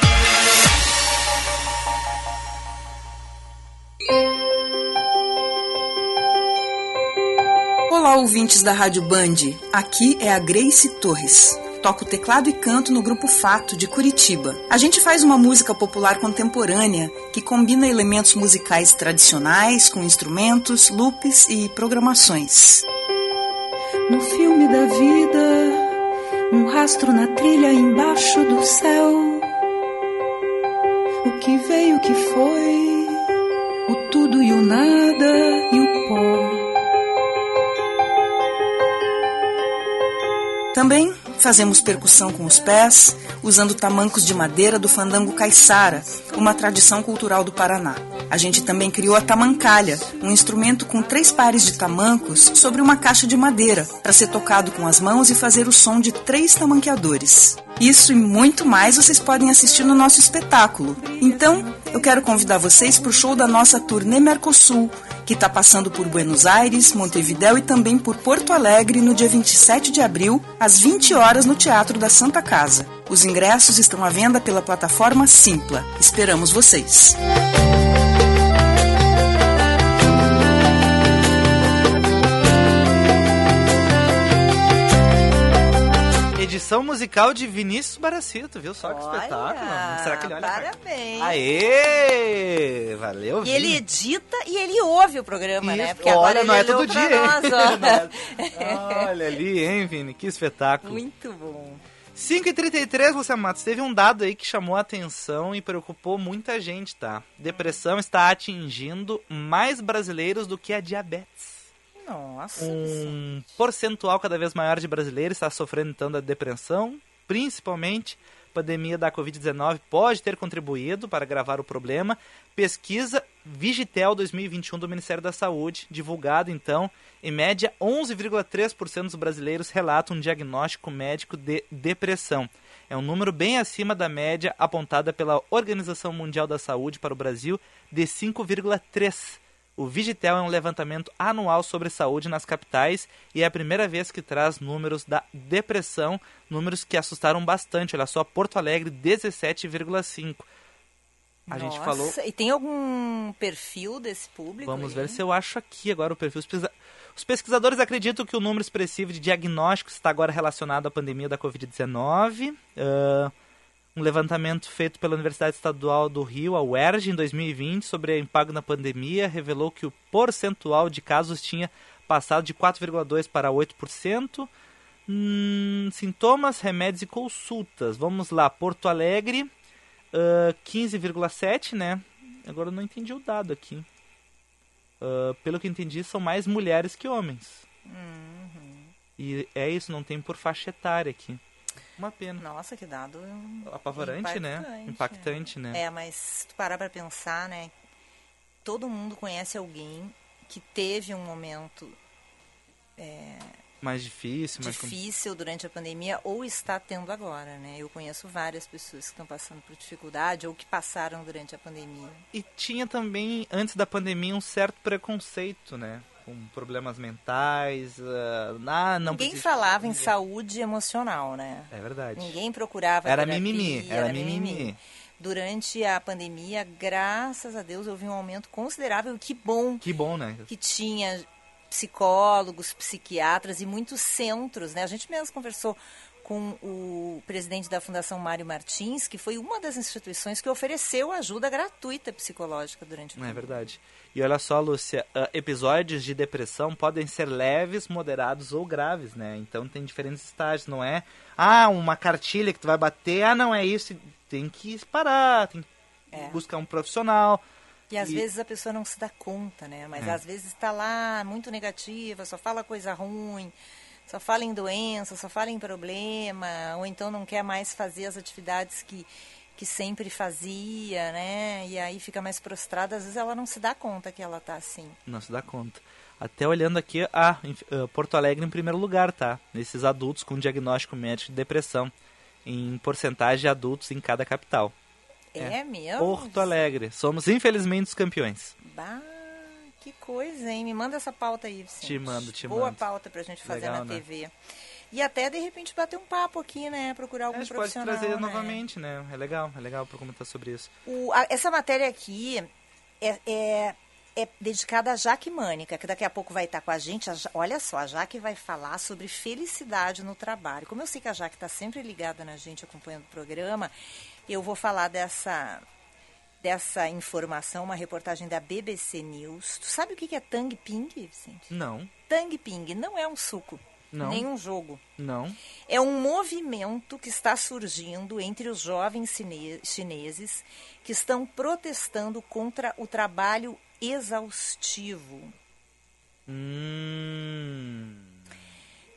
Olá, ouvintes da Rádio Band. Aqui é a Grace Torres. Toco teclado e canto no Grupo Fato de Curitiba. A gente faz uma música popular contemporânea que combina elementos musicais tradicionais com instrumentos, loops e programações. No filme da vida, um rastro na trilha embaixo do céu. O que veio, o que foi, o tudo e o nada e o pó. Também fazemos percussão com os pés, usando tamancos de madeira do fandango caiçara, uma tradição cultural do Paraná. A gente também criou a tamancalha, um instrumento com três pares de tamancos sobre uma caixa de madeira, para ser tocado com as mãos e fazer o som de três tamanqueadores. Isso e muito mais vocês podem assistir no nosso espetáculo. Então, eu quero convidar vocês para o show da nossa turnê Mercosul, que está passando por Buenos Aires, Montevidéu e também por Porto Alegre no dia 27 de abril, às 20 horas no Teatro da Santa Casa. Os ingressos estão à venda pela plataforma Simpla. Esperamos vocês! Edição musical de Vinícius Baracito, viu? Só que Olha, espetáculo. Será que ele olha? Parabéns. Aê! Valeu, E ele edita e ele ouve o programa, né? Isso. Porque agora Olha, não é todo dia. nós. Olha ali, hein, Vini? Que espetáculo. Muito bom. 5h33, Luciano Matos, teve um dado aí que chamou a atenção e preocupou muita gente, tá? Depressão está atingindo mais brasileiros do que a diabetes. Nossa. Um percentual cada vez maior de brasileiros está sofrendo então da depressão, principalmente a pandemia da Covid-19 pode ter contribuído para agravar o problema. Pesquisa Vigitel 2021 do Ministério da Saúde, divulgado então, em média 11,3% dos brasileiros relatam um diagnóstico médico de depressão. É um número bem acima da média apontada pela Organização Mundial da Saúde para o Brasil de 5,3%. O Vigitel é um levantamento anual sobre saúde nas capitais e é a primeira vez que traz números da depressão, números que assustaram bastante. Olha só, Porto Alegre 17,5. A gente Nossa, falou. E tem algum perfil desse público? Vamos aí? ver se eu acho aqui agora o perfil. Os pesquisa- Os pesquisadores acreditam que o número expressivo de diagnósticos está agora relacionado à pandemia da Covid-19. Ah, um levantamento feito pela Universidade Estadual do Rio, a UERJ, em 2020, sobre o impacto da pandemia, revelou que o percentual de casos tinha passado de 4,2% para 8%. Hum, sintomas, remédios e consultas. Vamos lá, Porto Alegre, ah, 15,7%, né? Agora eu não entendi o dado aqui. Ah, pelo que entendi, são mais mulheres que homens. E é isso, não tem por faixa etária aqui. Uma pena. Nossa, que dado Apavorante, né? impactante, Impactante, né? É, mas se tu parar pra pensar, né? Todo mundo conhece alguém que teve um momento Mais difícil, mais difícil durante a pandemia ou está tendo agora, né? Eu conheço várias pessoas que estão passando por dificuldade ou que passaram durante a pandemia. E tinha também, antes da pandemia, um certo preconceito, né? Com problemas mentais. ah, ah, não Ninguém falava em saúde emocional, né? É verdade. Ninguém procurava Era terapia, mimimi, era mimimi. Durante a pandemia, graças a Deus, houve um aumento considerável. Que bom Que bom, né? que tinha psicólogos, psiquiatras e muitos centros, né? A gente mesmo conversou com o presidente da Fundação Mário Martins, que foi uma das instituições que ofereceu ajuda gratuita psicológica durante o É tempo. verdade. E olha só, Lúcia, ah, episódios de depressão podem ser leves, moderados ou graves, né? Então tem diferentes estágios, não é? Ah, uma cartilha que tu vai bater, ah, não é isso. Tem que parar, tem que É. buscar um profissional. E às E- vezes a pessoa não se dá conta, né? Mas É. às vezes está lá muito negativa, só fala coisa ruim, só fala em doença, só fala em problema, ou então não quer mais fazer as atividades que, que sempre fazia, né? E aí fica mais prostrada, às vezes ela não se dá conta que ela tá assim. Não se dá conta. Até olhando aqui, ah, Porto Alegre em primeiro lugar, tá? Nesses adultos com diagnóstico médico de depressão. Em porcentagem de adultos em cada capital. É, mesmo? Porto Alegre. Somos, infelizmente, os campeões. Bah, que coisa, hein? Me manda essa pauta aí, Vicente. Te mando, te Boa mando. pauta pra gente fazer Legal, na né? TV. E até, de repente, bater um papo aqui, né? Procurar algum a gente pode profissional, trazer né? novamente, né? É legal, é legal para comentar sobre isso. O- a- essa matéria aqui é, é, é dedicada a Jaque Mânica, que daqui a pouco vai estar com a gente. A olha só, a Jaque vai falar sobre felicidade no trabalho. Como eu sei que a Jaque está sempre ligada na gente, acompanhando o programa, eu vou falar dessa, dessa informação, uma reportagem da BBC News. Tu sabe o que é Tang Ping, Vicente? Não, Tang Ping não é um suco, Não. nem um jogo. não. É um movimento que está surgindo entre os jovens chineses que estão protestando contra o trabalho exaustivo. Hum.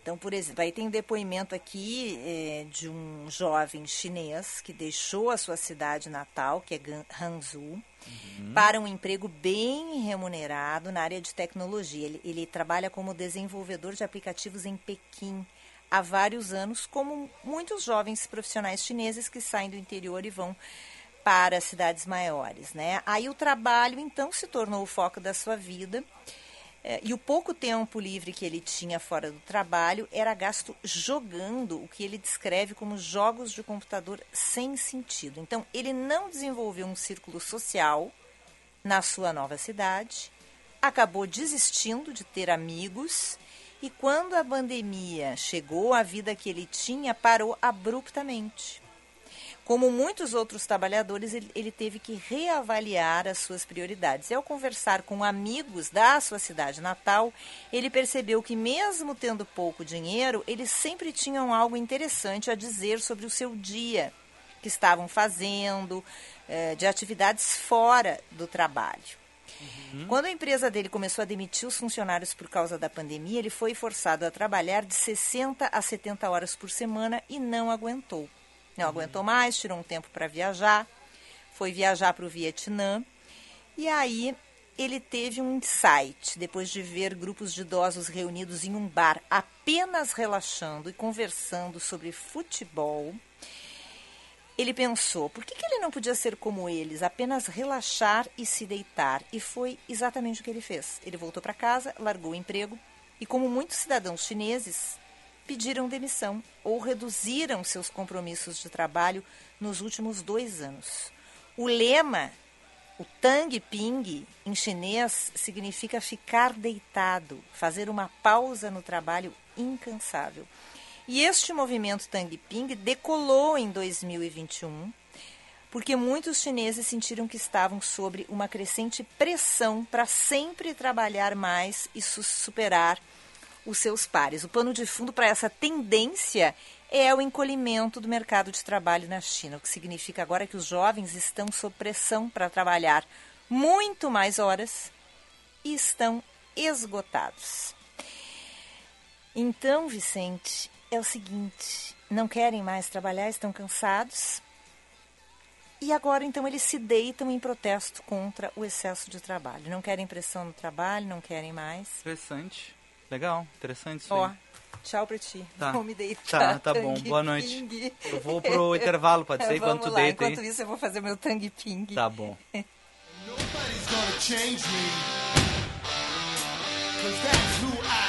Então, por exemplo, aí tem um depoimento aqui é, de um jovem chinês que deixou a sua cidade natal, que é Hangzhou, uhum. para um emprego bem remunerado na área de tecnologia. Ele, ele trabalha como desenvolvedor de aplicativos em Pequim há vários anos, como muitos jovens profissionais chineses que saem do interior e vão para cidades maiores, né? Aí o trabalho então se tornou o foco da sua vida. É, e o pouco tempo livre que ele tinha fora do trabalho era gasto jogando o que ele descreve como jogos de computador sem sentido. Então, ele não desenvolveu um círculo social na sua nova cidade, acabou desistindo de ter amigos e, quando a pandemia chegou, a vida que ele tinha parou abruptamente. Como muitos outros trabalhadores, ele, ele, teve que reavaliar as suas prioridades. E ao conversar com amigos da sua cidade natal, ele percebeu que, mesmo tendo pouco dinheiro, eles sempre tinham algo interessante a dizer sobre o seu dia, que estavam fazendo, eh, de atividades fora do trabalho. Uhum. Quando a empresa dele começou a demitir os funcionários por causa da pandemia, ele foi forçado a trabalhar de 60 a 70 horas por semana e não aguentou. Não aguentou mais, tirou um tempo para viajar, foi viajar para o Vietnã. E aí ele teve um insight depois de ver grupos de idosos reunidos em um bar apenas relaxando e conversando sobre futebol. Ele pensou, por que, que ele não podia ser como eles, apenas relaxar e se deitar? E foi exatamente o que ele fez. Ele voltou para casa, largou o emprego e, como muitos cidadãos chineses, pediram demissão ou reduziram seus compromissos de trabalho nos últimos dois anos. O lema, o Tang Ping, em chinês, significa ficar deitado, fazer uma pausa no trabalho incansável. E este movimento Tang Ping decolou em 2021, porque muitos chineses sentiram que estavam sob uma crescente pressão para sempre trabalhar mais e superar os seus pares. O pano de fundo para essa tendência é o encolhimento do mercado de trabalho na China, o que significa agora que os jovens estão sob pressão para trabalhar muito mais horas e estão esgotados. Então, Vicente, é o seguinte: não querem mais trabalhar, estão cansados. E agora, então, eles se deitam em protesto contra o excesso de trabalho. Não querem pressão no trabalho, não querem mais. Interessante. Legal, interessante isso Ó, aí. tchau pra ti. Tá. Vou me deitar. Tá, tá bom. Boa noite. Eu vou pro intervalo, pode ser? Enquanto tu lá, deita enquanto aí. isso eu vou fazer meu tangue ping. Tá bom. Nobody's gonna change me. Cause that's who I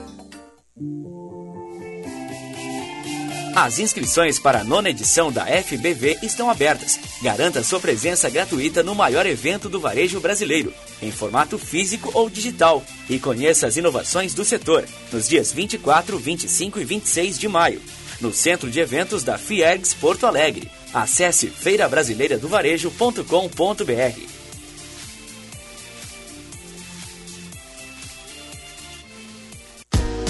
As inscrições para a nona edição da FBV estão abertas. Garanta sua presença gratuita no maior evento do varejo brasileiro, em formato físico ou digital, e conheça as inovações do setor nos dias 24, 25 e 26 de maio, no Centro de Eventos da Fiergs Porto Alegre. Acesse feirabrasileiradovarejo.com.br.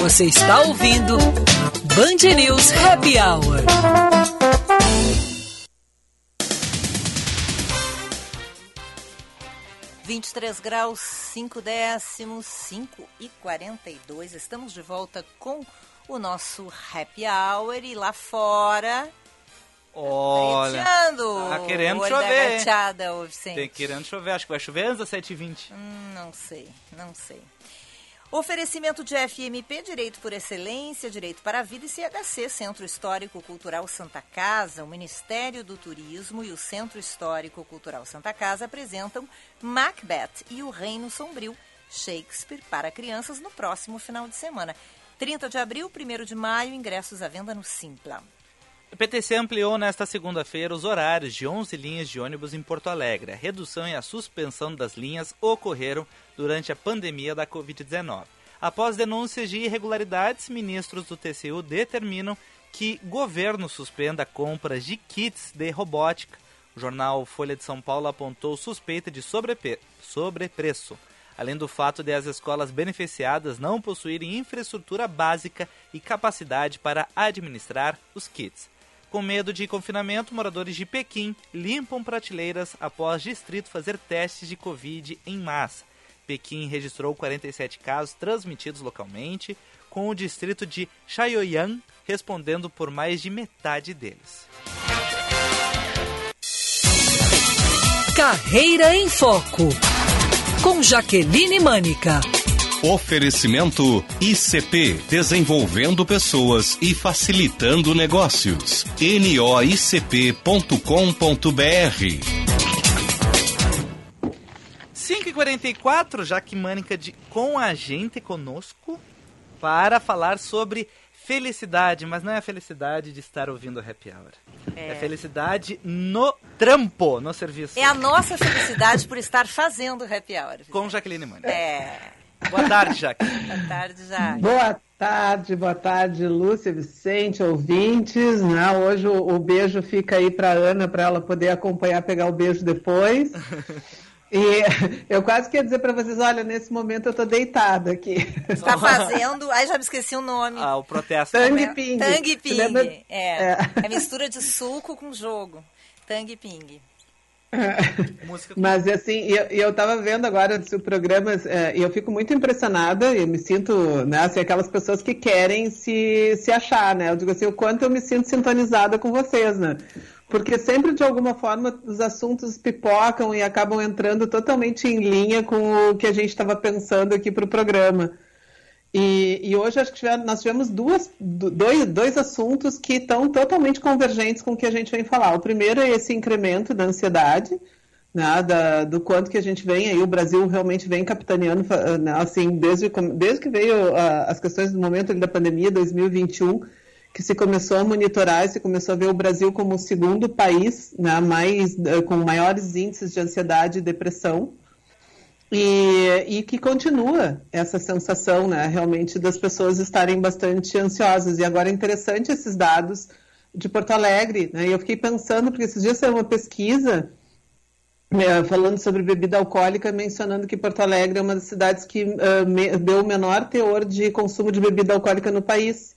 Você está ouvindo Band News Happy Hour. Vinte e três graus, cinco décimos, cinco e quarenta e dois. Estamos de volta com o nosso Happy Hour e lá fora... Olha, tá querendo chover. gateada. Tem querendo chover, acho que vai chover antes das 7h20. Hum, não sei, não sei. Oferecimento de FMP, Direito por Excelência, Direito para a Vida e CHC, Centro Histórico Cultural Santa Casa, o Ministério do Turismo e o Centro Histórico Cultural Santa Casa apresentam Macbeth e o Reino Sombrio, Shakespeare para crianças no próximo final de semana. 30 de abril, 1 de maio, ingressos à venda no Simpla. O PTC ampliou nesta segunda-feira os horários de 11 linhas de ônibus em Porto Alegre. A redução e a suspensão das linhas ocorreram durante a pandemia da Covid-19. Após denúncias de irregularidades, ministros do TCU determinam que governo suspenda compras de kits de robótica. O jornal Folha de São Paulo apontou suspeita de sobrepreço, além do fato de as escolas beneficiadas não possuírem infraestrutura básica e capacidade para administrar os kits. Com medo de confinamento, moradores de Pequim limpam prateleiras após distrito fazer testes de Covid em massa. Pequim registrou 47 casos transmitidos localmente, com o distrito de Chaoyang respondendo por mais de metade deles. Carreira em Foco. Com Jaqueline Mânica. Oferecimento ICP Desenvolvendo Pessoas e Facilitando Negócios. noicp.com.br 5h44, Jaque Mânica de Com a Gente conosco para falar sobre felicidade, mas não é a felicidade de estar ouvindo o Happy Hour. É, É. felicidade no trampo, no serviço. É a nossa felicidade por estar fazendo o Happy Hour. Com Jaqueline Mânica. É. Boa tarde, Jaque. Boa tarde, já. Boa tarde, boa tarde, Lúcia, Vicente, ouvintes. Né? Hoje o, o beijo fica aí para Ana, para ela poder acompanhar, pegar o beijo depois. E eu quase queria dizer para vocês, olha, nesse momento eu tô deitada aqui. Está fazendo. Aí já me esqueci o nome. Ah, o protesto. Tangue Ping. Você Ping. lembra? É. É. é mistura de suco com jogo. Tangue Ping. Música Mas assim, e eu, eu tava vendo agora o programa é, e eu fico muito impressionada, eu me sinto, né, assim, aquelas pessoas que querem se, se achar, né? Eu digo assim, o quanto eu me sinto sintonizada com vocês, né? Porque sempre, de alguma forma, os assuntos pipocam e acabam entrando totalmente em linha com o que a gente estava pensando aqui para o programa. E, e hoje acho que tivemos- nós tivemos duas, do- dois, dois assuntos que estão totalmente convergentes com o que a gente vem falar. O primeiro é esse incremento da ansiedade, né, da- do quanto que a gente vem aí, o Brasil realmente vem capitaneando, né, assim, desde, desde que veio ah, as questões do momento da pandemia, 2021, que se começou a monitorar se começou a ver o Brasil como o segundo país né, mais, eh, com maiores índices de ansiedade e depressão. E, e que continua essa sensação, né, realmente, das pessoas estarem bastante ansiosas. E agora é interessante esses dados de Porto Alegre, né, e eu fiquei pensando, porque esses dias saiu uma pesquisa eh, falando sobre bebida alcoólica, mencionando que Porto Alegre é uma das cidades que eh, me- deu o menor teor de consumo de bebida alcoólica no país.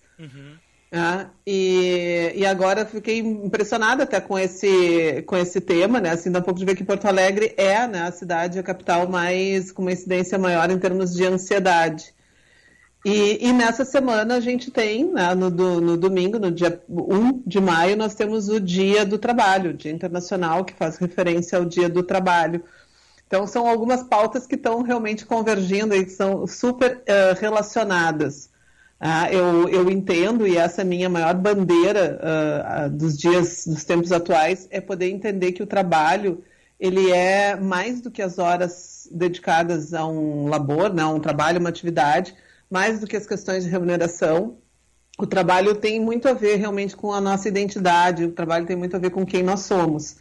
Né? E, e agora fiquei impressionada até com esse, com esse tema, né? Assim, dá um pouco de ver que Porto Alegre é né, a cidade, a capital mais com uma incidência maior em termos de ansiedade. E, e nessa semana a gente tem, né, no, do- no domingo, no dia 1 de maio, nós temos o Dia do Trabalho, o Dia Internacional, que faz referência ao Dia do Trabalho. Então, são algumas pautas que estão realmente convergindo e que são super eh, relacionadas. Ah, eu, eu entendo, e essa é a minha maior bandeira ah, dos dias, dos tempos atuais, é poder entender que o trabalho ele é mais do que as horas dedicadas a um labor, né, um trabalho, uma atividade, mais do que as questões de remuneração. O trabalho tem muito a ver realmente com a nossa identidade, o trabalho tem muito a ver com quem nós somos.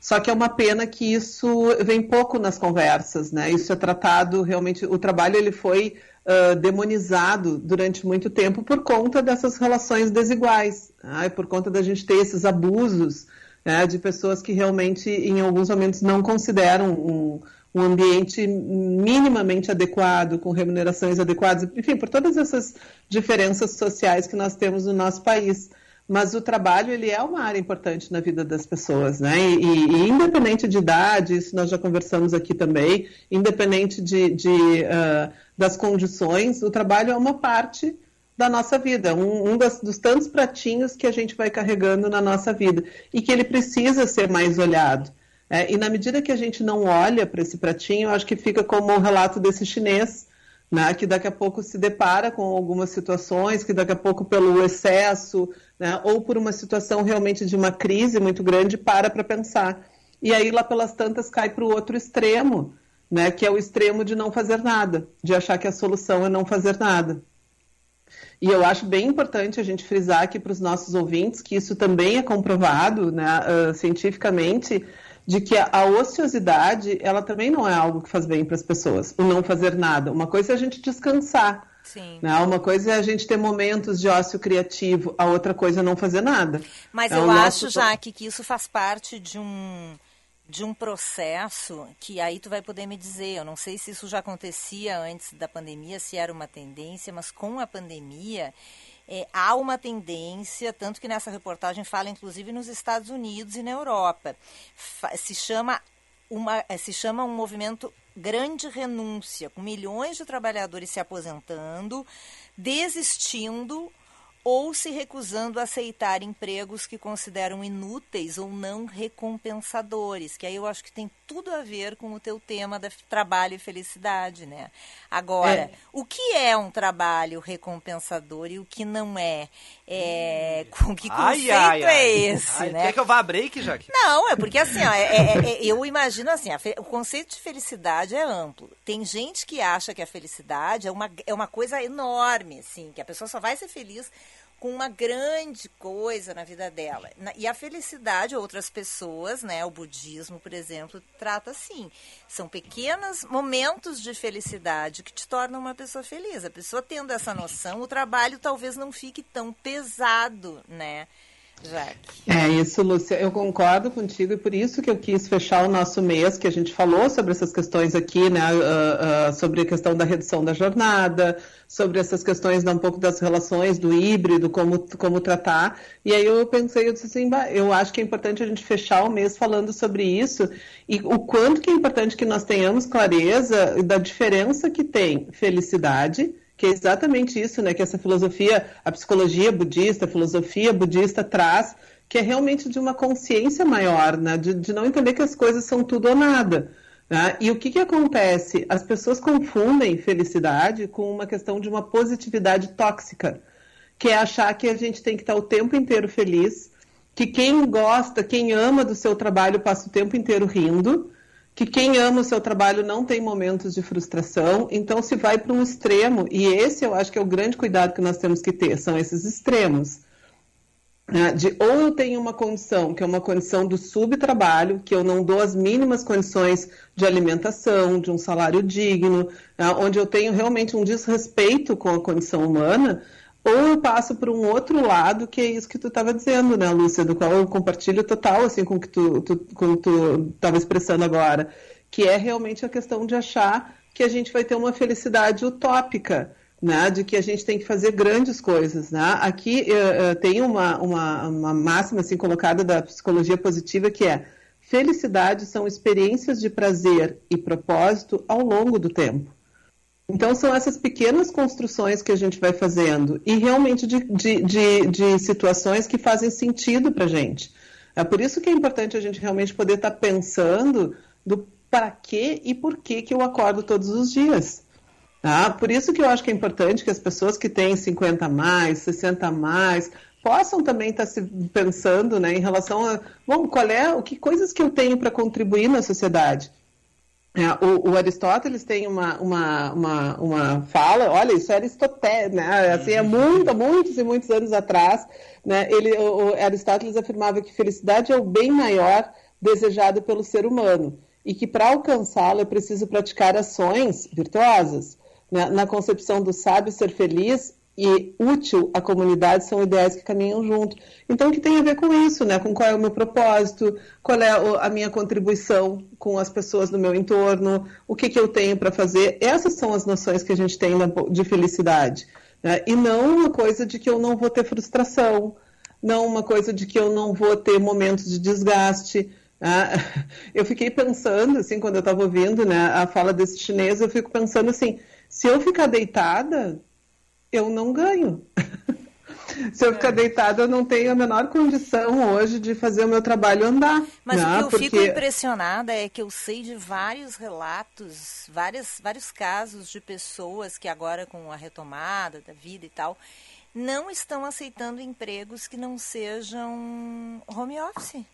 Só que é uma pena que isso vem pouco nas conversas, né? Isso é tratado realmente. O trabalho ele foi uh, demonizado durante muito tempo por conta dessas relações desiguais, né? por conta da gente ter esses abusos né? de pessoas que realmente, em alguns momentos, não consideram um, um ambiente minimamente adequado, com remunerações adequadas, enfim, por todas essas diferenças sociais que nós temos no nosso país mas o trabalho ele é uma área importante na vida das pessoas, né? E, e, independente de idade, isso nós já conversamos aqui também, independente de, de uh, das condições, o trabalho é uma parte da nossa vida, um, um das, dos tantos pratinhos que a gente vai carregando na nossa vida e que ele precisa ser mais olhado. É, e na medida que a gente não olha para esse pratinho, acho que fica como o relato desse chinês, né, que daqui a pouco se depara com algumas situações, que daqui a pouco pelo excesso, né, ou por uma situação realmente de uma crise muito grande, para para pensar. E aí lá pelas tantas cai para o outro extremo, né, que é o extremo de não fazer nada, de achar que a solução é não fazer nada. E eu acho bem importante a gente frisar aqui para os nossos ouvintes que isso também é comprovado né, uh, cientificamente, de que a, ociosidade, ela também não é algo que faz bem para as pessoas, o não fazer nada. Uma coisa é a gente descansar, Sim. Né? Uma coisa é a gente ter momentos de ócio criativo, a outra coisa é não fazer nada. Mas é eu acho, Jaque, que isso faz parte de um de um processo que aí tu vai poder me dizer, eu não sei se isso já acontecia antes da pandemia, se era uma tendência, mas com a pandemia é, há uma tendência, tanto que nessa reportagem fala inclusive nos Estados Unidos e na Europa, se chama uma, é, se chama um movimento grande renúncia, com milhões de trabalhadores se aposentando, desistindo ou se recusando a aceitar empregos que consideram inúteis ou não recompensadores, que aí eu acho que tem tudo a ver com o teu tema da trabalho e felicidade, né? Agora, É. o que é um trabalho recompensador e o que não é? É com que conceito Ai, ai, ai. é esse, Ai, né? Quer que eu vá a break, Jaque? Não, é porque assim, ó, é- é- é- eu imagino assim, a o conceito de felicidade é amplo. Tem gente que acha que a felicidade é uma, é uma coisa enorme, assim, que a pessoa só vai ser feliz com uma grande coisa na vida dela. E a felicidade, outras pessoas, né, o budismo, por exemplo, trata assim. São pequenos momentos de felicidade que te tornam uma pessoa feliz. A pessoa tendo essa noção, o trabalho talvez não fique tão pesado, né, É isso, Lúcia. Eu concordo contigo e por isso que eu quis fechar o nosso mês, que a gente falou sobre essas questões aqui, né? ah, ah, sobre a questão da redução da jornada, sobre essas questões né, um pouco das relações do híbrido, como, como tratar. E aí eu pensei, eu disse assim, "Bah, eu acho que é importante a gente fechar o mês falando sobre isso e o quanto que é importante que nós tenhamos clareza da diferença que tem felicidade que é exatamente isso, né, que essa filosofia, a psicologia budista, a filosofia budista traz, que é realmente de uma consciência maior, né, de, de não entender que as coisas são tudo ou nada. né? E o que, que acontece? As pessoas confundem felicidade com uma questão de uma positividade tóxica, que é achar que a gente tem que estar o tempo inteiro feliz, que quem gosta, quem ama do seu trabalho passa o tempo inteiro rindo, que quem ama o seu trabalho não tem momentos de frustração, então se vai para um extremo, e esse eu acho que é o grande cuidado que nós temos que ter, são esses extremos. né, De ou eu tenho uma condição, que é uma condição do subtrabalho, que eu não dou as mínimas condições de alimentação, de um salário digno, né, onde eu tenho realmente um desrespeito com a condição humana, ou eu passo por um outro lado, que é isso que tu estava dizendo, né, Lúcia, do qual eu compartilho total, assim, com o que tu tu- com tu estava expressando agora, que é realmente a questão de achar que a gente vai ter uma felicidade utópica, né, de que a gente tem que fazer grandes coisas, né? Aqui eh, eh, tem uma, uma, uma máxima assim colocada da psicologia positiva que é felicidade são experiências de prazer e propósito ao longo do tempo. Então, são essas pequenas construções que a gente vai fazendo e realmente de, de, de, de situações que fazem sentido para a gente. É por isso que é importante a gente realmente poder estar pensando do para quê e por que, que eu acordo todos os dias. Tá? Por isso que eu acho que é importante que as pessoas que têm 50 a mais, 60 a mais, possam também estar se pensando, né, em relação a, bom, qual é, o que coisas que eu tenho para contribuir na sociedade. É, o, o, Aristóteles tem uma, uma, uma, uma fala, olha, isso é Aristóteles, né? Assim, é muito, muitos e muitos anos atrás, né? Ele, o, o Aristóteles afirmava que felicidade é o bem maior desejado pelo ser humano e que para alcançá-lo é preciso praticar ações virtuosas. Né? Na concepção do sábio, ser feliz e útil à comunidade são ideais que caminham junto. Então, que tem a ver com isso, né? Com qual é o meu propósito, qual é a minha contribuição com as pessoas do meu entorno, o que, que eu tenho para fazer. Essas são as noções que a gente tem de felicidade. Né? E não uma coisa de que eu não vou ter frustração, não uma coisa de que eu não vou ter momentos de desgaste. Ah, eu fiquei pensando, assim, quando eu estava ouvindo né, a fala desse chinês, eu fico pensando assim, se eu ficar deitada, eu não ganho. Se eu ficar é. deitada, eu não tenho a menor condição hoje de fazer o meu trabalho andar. Mas né? o que eu Porque... fico impressionada é que eu sei de vários relatos, vários, vários casos de pessoas que agora com a retomada da vida e tal, não estão aceitando empregos que não sejam home office.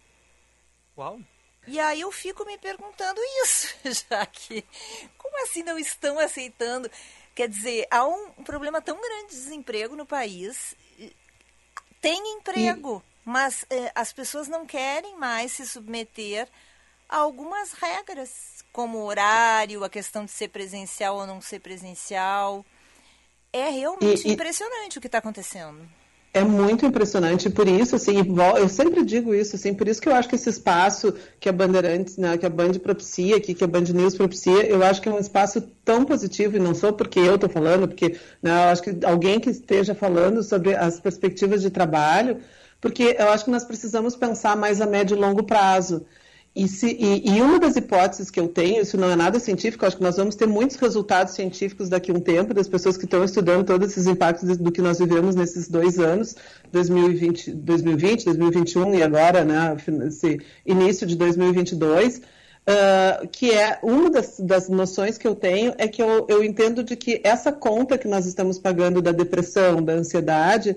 Uau! E aí eu fico me perguntando isso, já que como assim não estão aceitando? Quer dizer, há um problema tão grande de desemprego no país. Tem emprego, e... mas eh, as pessoas não querem mais se submeter a algumas regras, como o horário, a questão de ser presencial ou não ser presencial. É realmente e, impressionante e... o que está acontecendo. É muito impressionante, por isso, assim, eu sempre digo isso, assim, por isso que eu acho que esse espaço que a Bandeirantes, né, que a Band propicia aqui, que a Band News propicia, eu acho que é um espaço tão positivo, e não só porque eu estou falando, porque né, eu acho que alguém que esteja falando sobre as perspectivas de trabalho, porque eu acho que nós precisamos pensar mais a médio e longo prazo. E, se, e, e, uma das hipóteses que eu tenho, isso não é nada científico, acho que nós vamos ter muitos resultados científicos daqui a um tempo, das pessoas que estão estudando todos esses impactos do que nós vivemos nesses dois anos, 2020, 2020 2021 e agora, né, esse início de 2022, uh, que é uma das, das, noções que eu tenho, é que eu, eu entendo de que essa conta que nós estamos pagando da depressão, da ansiedade,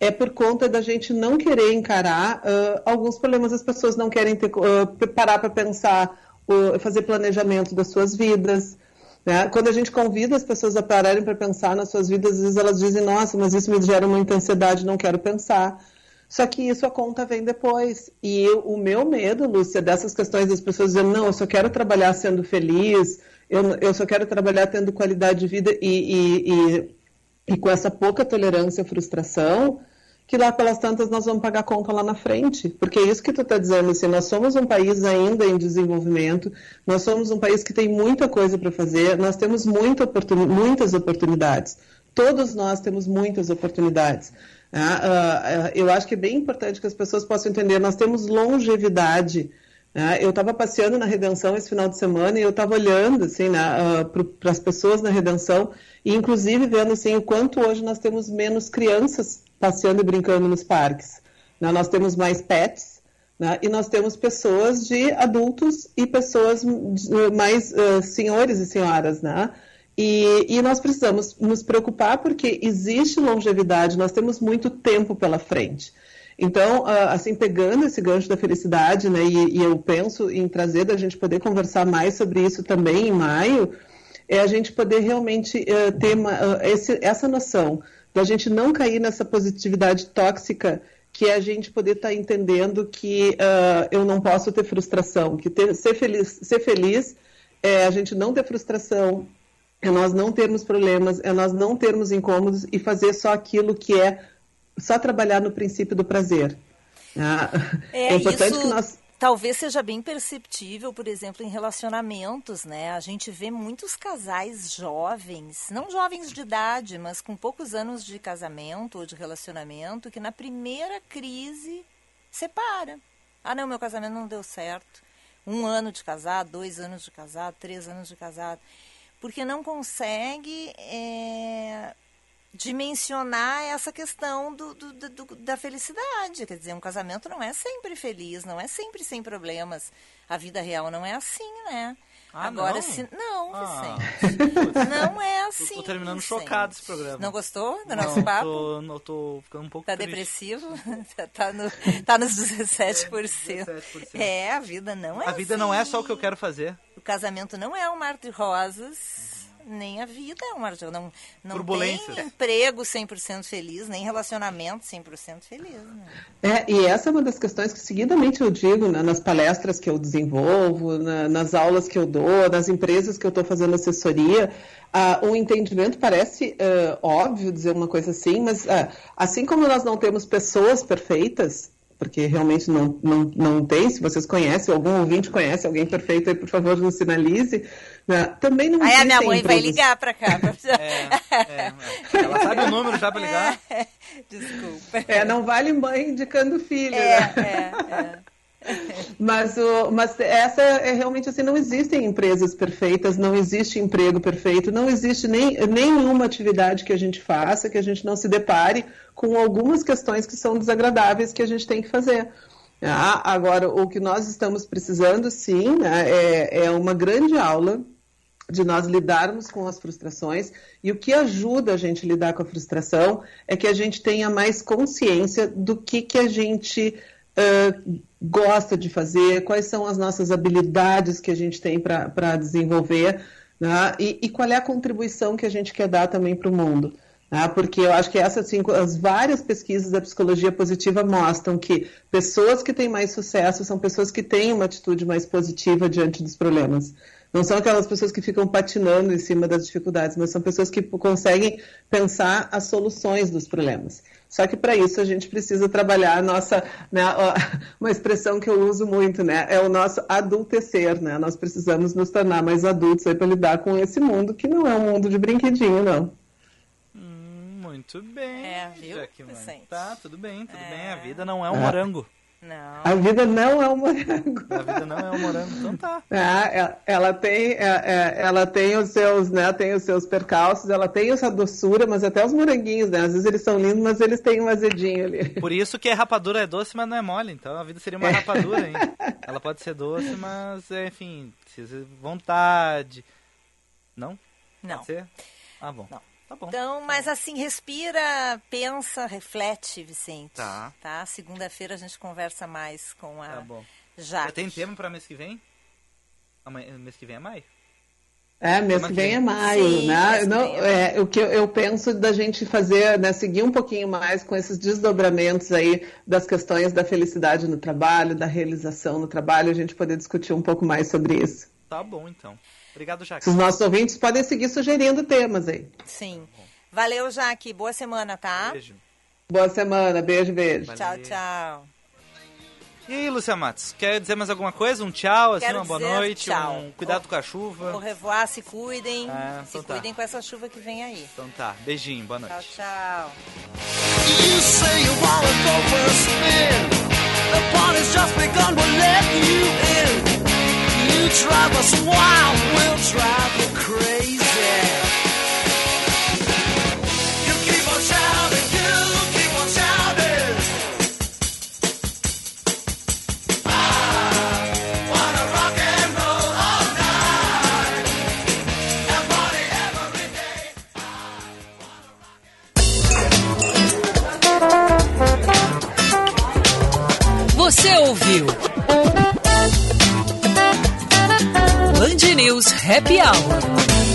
é por conta da gente não querer encarar uh, alguns problemas, as pessoas não querem ter, uh, parar para pensar, uh, fazer planejamento das suas vidas. Né? Quando a gente convida as pessoas a pararem para pensar nas suas vidas, às vezes elas dizem, nossa, mas isso me gera muita ansiedade, não quero pensar. Só que isso a conta vem depois. E eu, o meu medo, Lúcia, dessas questões das pessoas dizendo, não, eu só quero trabalhar sendo feliz, eu, eu só quero trabalhar tendo qualidade de vida e, e, e, e com essa pouca tolerância à frustração, que lá pelas tantas nós vamos pagar conta lá na frente. Porque é isso que tu está dizendo, assim, nós somos um país ainda em desenvolvimento, nós somos um país que tem muita coisa para fazer, nós temos muita oportun... muitas oportunidades. Todos nós temos muitas oportunidades. Uh, uh, eu acho que é bem importante que as pessoas possam entender, nós temos longevidade. Uh, eu estava passeando na Redenção esse final de semana e eu estava olhando assim, né, para as pessoas na Redenção e inclusive vendo assim, o quanto hoje nós temos menos crianças passeando e brincando nos parques. Né? Nós temos mais pets né? e nós temos pessoas de adultos e pessoas mais uh, senhores e senhoras, né? E, e, nós precisamos nos preocupar porque existe longevidade, nós temos muito tempo pela frente. Então, uh, assim, pegando esse gancho da felicidade, né, e, e, eu penso em trazer da gente poder conversar mais sobre isso também em maio, é a gente poder realmente uh, ter uma, uh, esse, essa noção da gente não cair nessa positividade tóxica que é a gente poder estar tá entendendo que uh, eu não posso ter frustração, que ter, ser feliz, ser feliz é a gente não ter frustração, é nós não termos problemas, é nós não termos incômodos e fazer só aquilo que é só trabalhar no princípio do prazer. Ah, é, é, importante isso... que nós talvez seja bem perceptível, por exemplo, em relacionamentos, né? A gente vê muitos casais jovens, não jovens de idade, mas com poucos anos de casamento ou de relacionamento, que na primeira crise separa. Ah, não, meu casamento não deu certo. Um ano de casado, dois anos de casado, três anos de casado. Porque não consegue é, dimensionar essa questão do, do, do, da felicidade. Quer dizer, um casamento não é sempre feliz, não é sempre sem problemas. A vida real não é assim, né? Ah, Agora, não? se. Não, Ah. Vicente. Não é assim. Tô terminando Vicente. chocado esse programa. Não gostou do Não, nosso papo? Tô, não, tô ficando um pouco Tá triste. depressivo? Tá- tá, no, tá nos 17%. 17%. É, a vida não é A vida assim. não é só o que eu quero fazer. O casamento não é um mar de rosas, nem a vida é um mar de rosas. Não, não tem emprego 100% feliz, nem relacionamento 100% feliz. Né? É, e essa é uma das questões que seguidamente eu digo né, nas palestras que eu desenvolvo, na- nas aulas que eu dou, nas empresas que eu estou fazendo assessoria. Ah, o entendimento parece ah, óbvio dizer uma coisa assim, mas ah, assim como nós não temos pessoas perfeitas, porque realmente não, não, não tem, se vocês conhecem, algum ouvinte conhece alguém perfeito aí, por favor, nos sinalize. né, também não Aí a minha mãe vai ligar pra cá. Pra... É, Ela sabe o número já pra ligar? Desculpa. É, não vale mãe indicando filho. É, né? Mas, o, mas essa é realmente assim, não existem empresas perfeitas, não existe emprego perfeito, não existe nem, nenhuma atividade que a gente faça que a gente não se depare com algumas questões que são desagradáveis que a gente tem que fazer. Ah, agora, o que nós estamos precisando, sim, né, é, é uma grande aula de nós lidarmos com as frustrações e o que ajuda a gente a lidar com a frustração é que a gente tenha mais consciência do que, que a gente gosta de fazer, quais são as nossas habilidades que a gente tem para desenvolver né? e, e, qual é a contribuição que a gente quer dar também para o mundo. Né? Porque eu acho que essas as várias pesquisas da psicologia positiva mostram que pessoas que têm mais sucesso são pessoas que têm uma atitude mais positiva diante dos problemas. Não são aquelas pessoas que ficam patinando em cima das dificuldades, mas são pessoas que conseguem pensar as soluções dos problemas. Só que para isso a gente precisa trabalhar a nossa, né, uma expressão que eu uso muito, né, é o nosso adultecer, né? Nós precisamos nos tornar mais adultos para lidar com esse mundo que não é um mundo de brinquedinho, não. Hum, muito bem. É, viu. Vicente? Tá, tudo bem, tudo É. bem. A vida não é um É. morango. Não. A vida não é um morango. A vida não é um morango, então tá. Ah, ela, ela tem, é, é, ela tem os seus, né, tem os seus percalços, ela tem essa doçura, mas até os moranguinhos, né? Às vezes eles são lindos, mas eles têm um azedinho ali. Por isso que a rapadura é doce, mas não é mole. Então a vida seria uma rapadura, hein? Ela pode ser doce, mas, é, enfim, vontade. Não? Não. Pode ser? Ah, bom. Não. Tá bom. Então, mas assim, respira, pensa, reflete, Vicente. Tá. Tá? Segunda-feira a gente conversa mais com a Tá bom. Jaque. Já tem tema pra mês que vem? Amanhã, mês que vem é maio? É, mês que vem é maio, Sim, né? Não, é é, o que eu, eu penso da gente fazer, né, seguir um pouquinho mais com esses desdobramentos aí das questões da felicidade no trabalho, da realização no trabalho, a gente poder discutir um pouco mais sobre isso. Tá bom, então. Obrigado, Jaque. Os nossos ouvintes podem seguir sugerindo temas aí. Sim. Valeu, Jaque. Boa semana, tá? Beijo. Boa semana, beijo, beijo. Valeu. Tchau, tchau. E aí, Lúcia Matos, quer dizer mais alguma coisa? Um tchau, assim, Quero uma boa noite, tchau. um cuidado com a chuva. Au revoir, se cuidem. Ah, se então tá. cuidem com essa chuva que vem aí. Então tá, beijinho, boa noite. Tchau, tchau. You say you wanna go for a spin. The party's just begun, we'll let you in. Você ouviu? News Happy Hour.